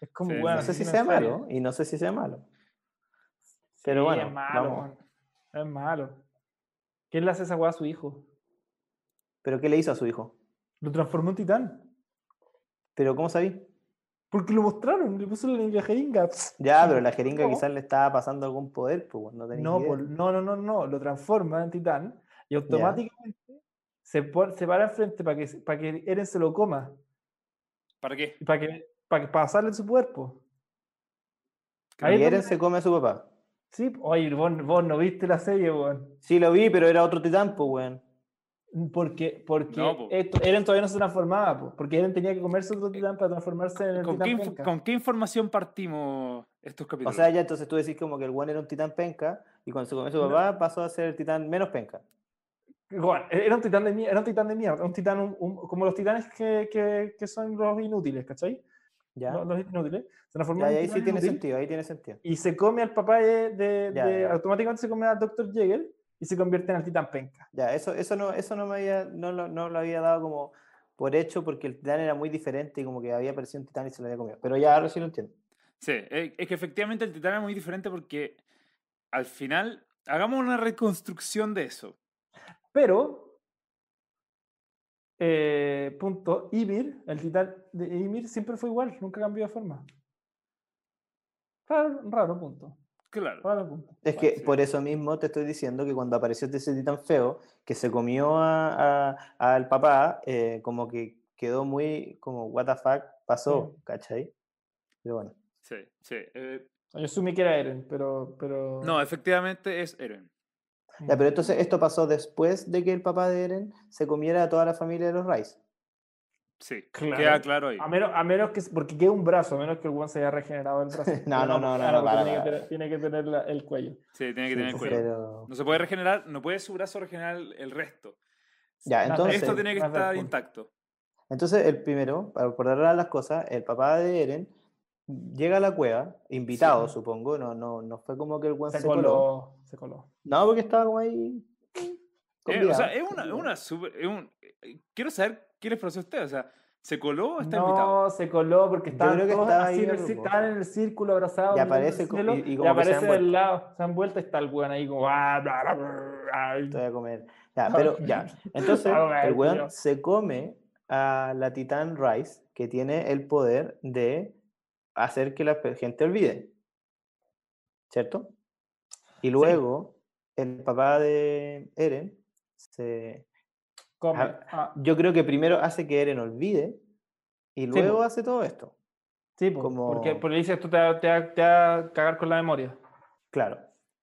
Es como, Sí, weón. No sé si sea malo y no sé si sea malo. Pero Sí, bueno, es malo, vamos. Es malo. ¿Quién le hace esa weá a su hijo? ¿Pero qué le hizo a su hijo? Lo transformó en titán. ¿Pero cómo sabí? Porque lo mostraron, le puso la jeringa. Ya, pero la (laughs) jeringa No. quizás le estaba pasando algún poder, pues no tenía No, idea. por- no, no, no, no, lo transforma en titán y automáticamente se, se para enfrente para que, para que Eren se lo coma, ¿Para qué? para que, para que pasarle su cuerpo. Donde- se come a su papá. Sí, oye, vos, vos no viste la serie, weón. Sí, lo vi, pero era otro titán, pues, weón. Porque, porque No, po. esto- Eren todavía no se transformaba, po, porque Eren tenía que comerse otro titán para transformarse en el ¿Con qué, titán inf- penca. con qué información partimos estos O capítulos? sea, ya entonces tú decís como que el weón era un titán penca y cuando se comió a su No. papá pasó a ser el titán menos penca. Weón, era un titán de mierda, era un titán de mierda, un titán un- un- como los titanes que, que, que son los inútiles, ¿cachai? ¿Ya? Los, los inútiles. Se transformó Ya, en y un ahí sí tiene inútil. sentido, ahí tiene sentido. y se come al papá de, de- Ya, de- ya. automáticamente se come al Dr. Jäger y se convierte en el titán penca. Ya, eso, eso no, eso no me había, no, lo- no lo había dado como por hecho porque el titán era muy diferente y como que había aparecido un titán y se lo había comido. Pero ya ahora sí lo entiendo. Sí, es es que efectivamente el titán es muy diferente porque al final, hagamos una reconstrucción de eso. Pero, eh, punto, Ymir, el titán de Ymir siempre fue igual, nunca cambió de forma. Raro, raro punto. Claro. Raro punto. Es Bueno, que sí. por eso mismo te estoy diciendo que cuando apareció ese titán feo que se comió a- a- al papá, eh, como que quedó muy como, what the fuck, pasó, Sí. ¿cachai? Pero bueno. Sí, sí. eh, Yo asumí que era Eren, pero... pero... no, efectivamente es Eren. Ya, pero entonces esto pasó después de que el papá de Eren se comiera a toda la familia de los Rice. Sí, Claro. queda claro ahí. A menos, a menos que, porque queda un brazo, a menos que el one se haya regenerado el brazo. (laughs) No, no, no, no, ah, no, porque para, tiene, que para. tener, tiene que tener la- el cuello. Sí, tiene que Sí, tener el cuello. pero... No se puede regenerar, no puede su brazo regenerar el- resto. Ya, entonces... Esto tiene que estar intacto. Entonces, el primero, para recordar las cosas, el papá de Eren llega a la cueva, invitado, Sí. supongo, no, no, no fue como que el buen Se, se, coló. coló, se coló. No, porque estaba como ahí. Eh, o sea, es una, es convidado. una super. es un- eh, quiero saber qué les pareció a ustedes. O sea, ¿se coló o está invitado? No, se coló porque Yo estaban creo que todos estaba así ahí en el, estaban en el círculo abrazados. Y aparece cielo, y- como aparece han del vuelto. lado, se han vuelto y está el weón ahí como... ah, bla, bla, bla, ay. Te voy a comer. Ya, (laughs) pero ya. Entonces, ver, el tío. weón se come a la Titan Rice, que tiene el poder de hacer que la gente olvide. ¿Cierto? Y luego, el papá de Eren se. Come. Ah, Yo creo que primero hace que Eren olvide y luego hace todo esto. sí, como- porque, porque dice esto te va, te, va, te va a cagar con la memoria. Claro.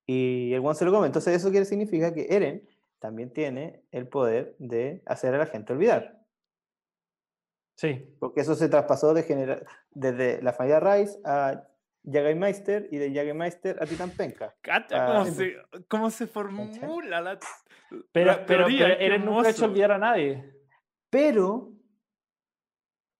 Y el one se lo come. Entonces, eso quiere significa que Eren también tiene el poder de hacer a la gente olvidar. Sí. Porque eso se traspasó de genera- desde la familia Rice a Jagermeister y de Jagermeister a Titan Penca. ¿Cacha Ah, cómo, sí, se, cómo se formula la, Pero, la pero, teoría? pero Eren nunca ha hecho olvidar a nadie. Pero,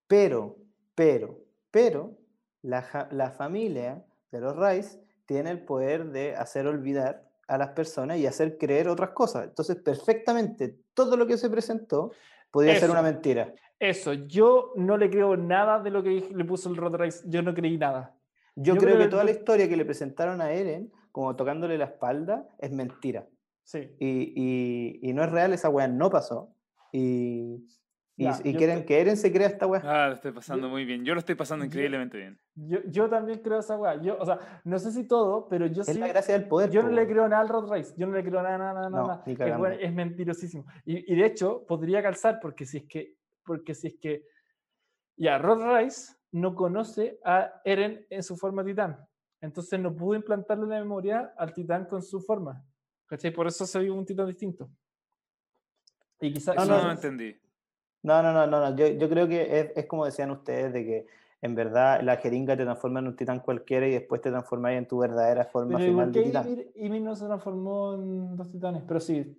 pero, pero, pero, la, la familia de los Rice tiene el poder de hacer olvidar a las personas y hacer creer otras cosas. Entonces, perfectamente, todo lo que se presentó podía ser Eso. una mentira. Eso, yo no le creo nada de lo que le puso el Rod Rice. Yo no creí nada. Yo, Yo creo creo que que toda la historia que le presentaron a Eren, como tocándole la espalda, es mentira. Sí. y, y- y no es real, esa weá no pasó. Y, y, Ya, y yo quieren estoy- que Eren se crea esta weá. Ah, lo estoy pasando muy bien. Yo lo estoy pasando yo- increíblemente bien. Yo, yo también creo esa weá. Yo, o sea, no sé si todo, pero yo es sí. la gracia del poder. Yo no le creo nada al Rod Rice. Yo no le creo nada, nada, nada. No, nada. Es, bueno, es mentirosísimo. Y, y de hecho, podría calzar porque si es que. Porque si es que. Ya, Rod Rice no conoce a Eren en su forma titán. Entonces no pudo implantarle la memoria al titán con su forma. ¿Cachai? Por eso se vio un titán distinto. Y quizás. No, no, no. lo entendí. No, no, no, no, no. Yo, yo creo que es, es como decían ustedes, de que en verdad la jeringa te transforma en un titán cualquiera y después te transformas en tu verdadera forma Pero ¿y final de titán. Ymir, Ymir no se transformó en dos titanes? Pero sí,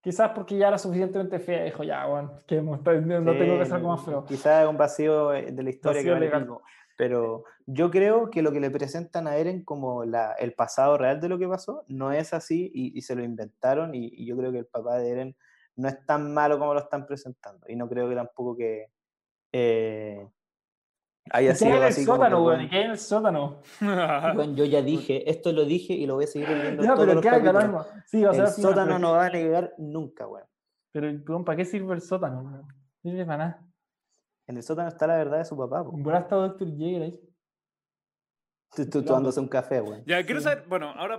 Quizás porque ya era suficientemente fea, dijo, ya, bueno, que no, no tengo que ser como más feo. Quizás es un vacío eh, de la historia Vacío que legal. pico. Pero yo creo que lo que le presentan a Eren como la, el pasado real de lo que pasó no es así y, y se lo inventaron y, y yo creo que el papá de Eren no es tan malo como lo están presentando y no creo que tampoco que eh, haya ¿Y qué hay sido en el así como que, sótano, weón? weón, ¿Y qué hay en el sótano? (laughs) weón, yo ya dije, esto lo dije y lo voy a seguir viendo todos pero los ¿qué. Sí, va a ser El sótano pero- no va a llegar nunca, weón. Pero, weón, ¿para qué sirve el sótano? weón? No sirve para nada. En el sótano está la verdad de su papá, po. En volar está Dr. Jaeger ahí. Tú, tú tomándose un café, weón. Ya, quiero Sí. saber, bueno, ahora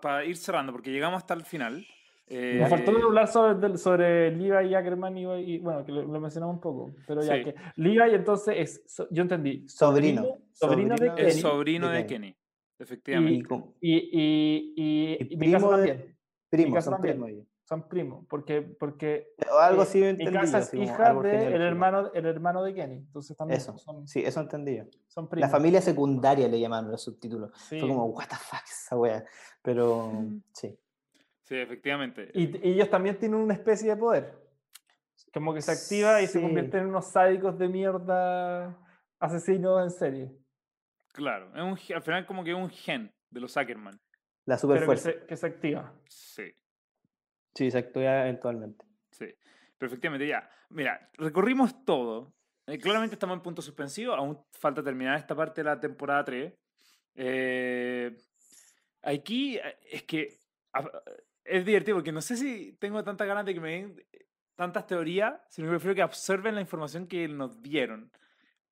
para ir cerrando, porque llegamos hasta el final. Eh, Me faltó hablar sobre, sobre Levi y Ackerman y, y, bueno, que lo, lo mencionamos un poco, pero ya Sí. que Levi entonces es, so- yo entendí, Sobrino. sobrino, de Sobrino de- el Kenny sobrino de de Kenny. Kenny, efectivamente. Y y, y, y, Y y mi casa primo de- también, primos, casa son también. primos ellos. son primos, porque, porque O algo eh, mi entendí yo, casa es hija del genealógico. hermano, el hermano de Kenny, entonces también Eso, son, sí, eso entendí yo. son primos. La familia secundaria le llamaron los subtítulos. Sí. Fue como, what the fuck esa wea. Pero, sí. Sí, efectivamente. Y, y ellos también tienen una especie de poder. Como que se activa y se convierten en unos sádicos de mierda asesinos en serie. Claro, es un, al final como que es un gen de los Ackerman. La super que fuerza. que se activa. Sí, Sí, se actúa eventualmente. sí. Pero efectivamente ya. Mira, recorrimos todo. Eh, claramente estamos en punto suspensivo. Aún falta terminar esta parte de la temporada 3. Eh, aquí eh, es que es divertido porque no sé si tengo tantas ganas de que me den eh, tantas teorías, sino que prefiero que observen la información que nos dieron.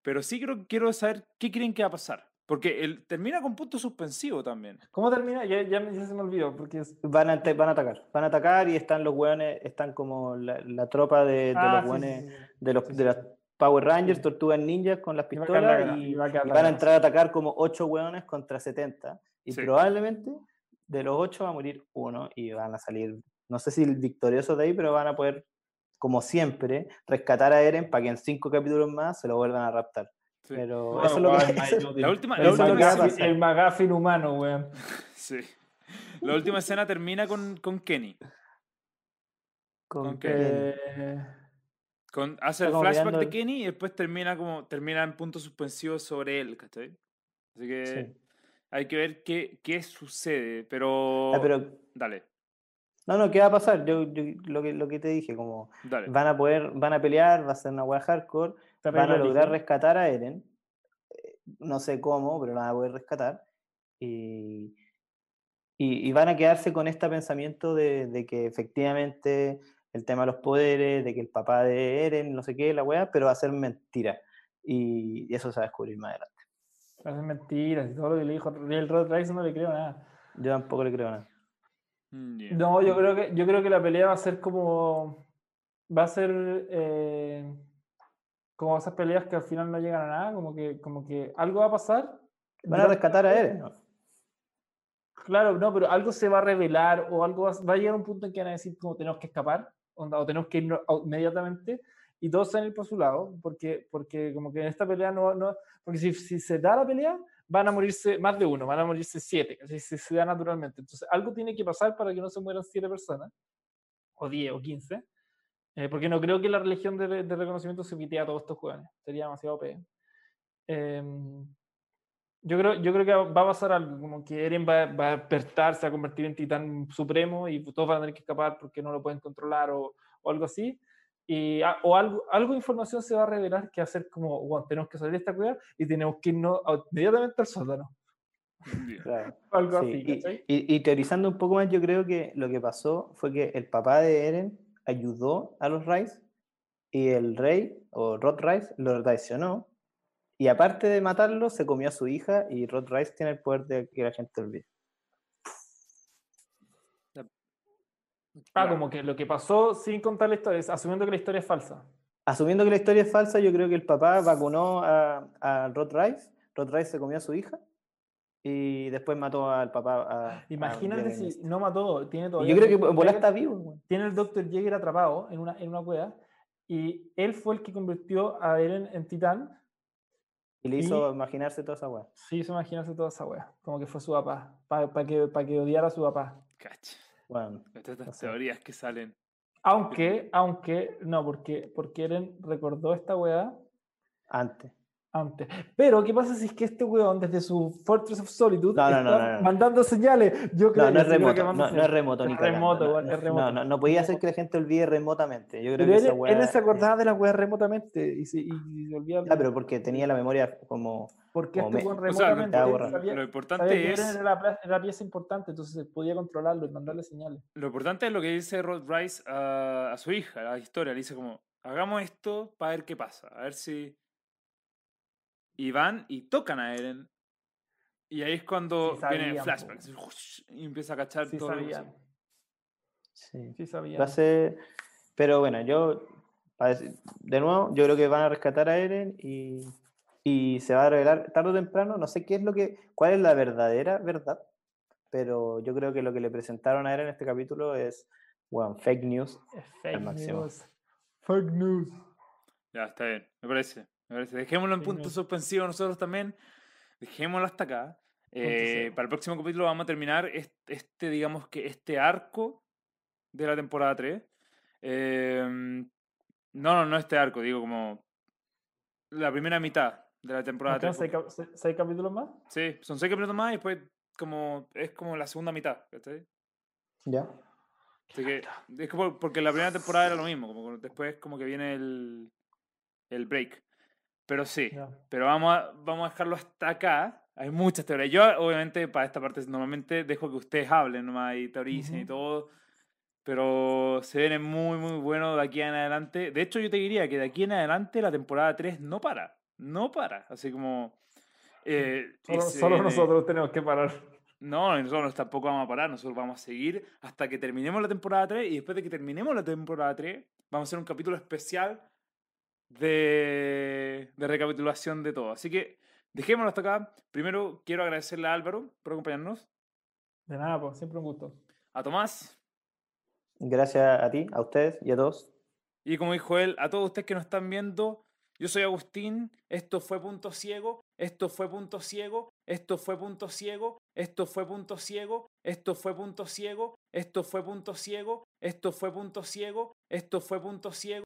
Pero sí quiero, quiero saber qué creen que va a pasar. Porque él termina con punto suspensivo también. ¿Cómo termina? Ya, ya, ya se me olvidó. Porque es... Van a, van a atacar. Van a atacar y están los weones, están como la, la tropa de, de Ah, los sí, weones, sí, sí, de los de las. Power Rangers. Tortugas Ninjas con las Y va a quedar la pistolas y, y va a quedar y van a entrar a atacar como 8 weones contra 70. Y probablemente de los 8 va a morir uno y van a salir, no sé si victoriosos de ahí, pero van a poder, como siempre, rescatar a Eren para que en 5 capítulos más se lo vuelvan a raptar. Sí. Pero Bueno, eso es lo que... (laughs) eso-. La última- El pasar. el McGuffin humano, weón. (laughs) Sí. La última escena termina con, con Kenny. con que- Con, hace el Está flashback de Kenny y después termina como termina en punto suspensivo sobre él, ¿cachai? Así que sí. Hay que ver qué, qué sucede, pero... Ah, pero Dale, No, no, ¿qué va a pasar? Yo, yo lo, que, lo que te dije, como dale. van a poder, van a pelear, va a ser una wea hardcore, van a lograr rescatar a Eren, eh, no sé cómo, pero lo van a poder rescatar, y, y, y van a quedarse con este pensamiento de, de que efectivamente el tema de los poderes, de que el papá de Eren, no sé qué, la wea, pero va a ser mentira, y, y eso se va a descubrir más adelante. Hacen mentiras y todo lo que le dijo el Rod Rice no le creo nada. Yo tampoco le creo nada. Mm, yeah. No, yo creo que yo creo que la pelea va a ser como va a ser eh, como esas peleas que al final no llegan a nada, como que como que algo va a pasar. Van a rescatar a Eren, ¿no? Claro, no, pero algo se va a revelar o algo va, va a llegar a un punto en que van a decir como tenemos que escapar onda, o tenemos que irnos au- inmediatamente y todos ir por su porque porque como que en esta pelea no, no porque si, si se da la pelea van a morirse más de uno, van a morirse siete, si se da naturalmente. Entonces algo tiene que pasar para que no se mueran siete personas o diez o quince eh, porque no creo que la religión de, de reconocimiento se quite a todos estos jóvenes. Sería demasiado pe. Em, yo creo, yo creo que va a pasar algo, como que Eren va, va a despertar, se va a convertir en titán supremo y todos van a tener que escapar porque no lo pueden controlar o, o algo así. Y, a- o algo, algo de información se va a revelar que va a ser como, bueno, tenemos que salir de esta cueva y tenemos que irnos a- inmediatamente al sótano. Claro. (laughs) Algo Sí, así, y- y, y teorizando un poco más, yo creo que lo que pasó fue que el papá de Eren ayudó a los Rice y el rey, o Rod Rice, lo traicionó. Y aparte de matarlo, se comió a su hija y Rod Rice tiene el poder de que la gente olvide. Ah, Claro. como que lo que pasó sin contar la historia, es asumiendo que la historia es falsa. Asumiendo que la historia es falsa, yo creo que el papá vacunó a, a Rod Rice, Rod Rice se comió a su hija y después mató al papá. a- a Imagínate Jaren si no mató, tiene todavía. yo creo que Jäger- está vivo. Tiene el Dr. Jäger atrapado en una, en una cueva y él fue el que convirtió a Eren en titán. Y le hizo Y- imaginarse toda esa weá. Sí, se imaginarse toda esa wea, como que fue su papá, para que, pa que odiara a su papá. Cacha. Bueno, Estas no sé. teorías que salen. Aunque, aunque, no, porque, porque Eren recordó esta weá Antes. Antes. Pero, ¿qué pasa si es que este weón, desde su Fortress of Solitude, No, no, está no, no, no. mandando señales? Yo creo No, no que es remoto, no, no es remoto, Es ni cagando, remoto, es no, remoto. No, no, no podía hacer que la gente olvide remotamente. Yo creo Pero que esa Eren, weá Eren se es- acordaba de las weas remotamente y se, y se olvidaba. Ya, pero porque tenía la memoria como. porque como este weón O sea, lo, remotamente Ya, borra. sabía, lo importante es. Era la, era la pieza importante, entonces podía controlarlo y mandarle señales. Lo importante es lo que dice Rod Rice a, a su hija, a la historia. Le dice como, hagamos esto para ver qué pasa. A ver si... Y van y tocan a Eren. Y ahí es cuando Sí viene el flashback. Y empieza a cachar Sí todo sabían. Sí. sí sabían. Va a ser- Pero bueno, yo. De nuevo, yo creo que van a rescatar a Eren y, y se va a revelar tarde o temprano. No sé qué es lo que. cuál es la verdadera verdad. Pero yo creo que lo que le presentaron a Eren en este capítulo es. Bueno, fake news. Fake máximo. news. Fake news. Ya, está bien. Me parece. Me parece. Dejémoslo en Sí, punto no. suspensivo nosotros también. Dejémoslo hasta acá. Eh, cero. para el próximo capítulo vamos a terminar este, este, digamos que este arco de la temporada 3. Eh, no, no, no este arco, digo como la primera mitad de la temporada ¿Nos 3. quedan seis, seis- seis capítulos más? Sí, son seis capítulos más y después como, es como la segunda mitad. ¿cachai? Ya. Así que es como porque la primera temporada era lo mismo, como que después como que viene el, el break. Pero sí, Ya. pero vamos a, vamos a dejarlo hasta acá. Hay muchas teorías. Yo, obviamente, para esta parte normalmente dejo que ustedes hablen nomás y teoricen y Ujú. todo. Pero se viene muy, muy bueno de aquí en adelante. De hecho, yo te diría que de aquí en adelante la temporada 3 no para. No para. Así como... eh, y (laughs) Solo, solo viene- nosotros tenemos que parar. no, y nosotros tampoco vamos a parar, nosotros vamos a seguir hasta que terminemos la temporada 3 y después de que terminemos la temporada 3 vamos a hacer un capítulo especial de, de recapitulación de todo. Así que dejémoslo hasta acá. Primero quiero agradecerle a Álvaro por acompañarnos, De nada, pues, siempre un gusto. a Tomás Gracias a ti, a ustedes y a todos. y como dijo él, a todos ustedes que nos están viendo. Yo soy Agustín, esto fue Punto Ciego, esto fue Punto Ciego, esto fue Punto Ciego, esto fue Punto Ciego, esto fue Punto Ciego, esto fue Punto Ciego, esto fue Punto Ciego, esto fue Punto Ciego.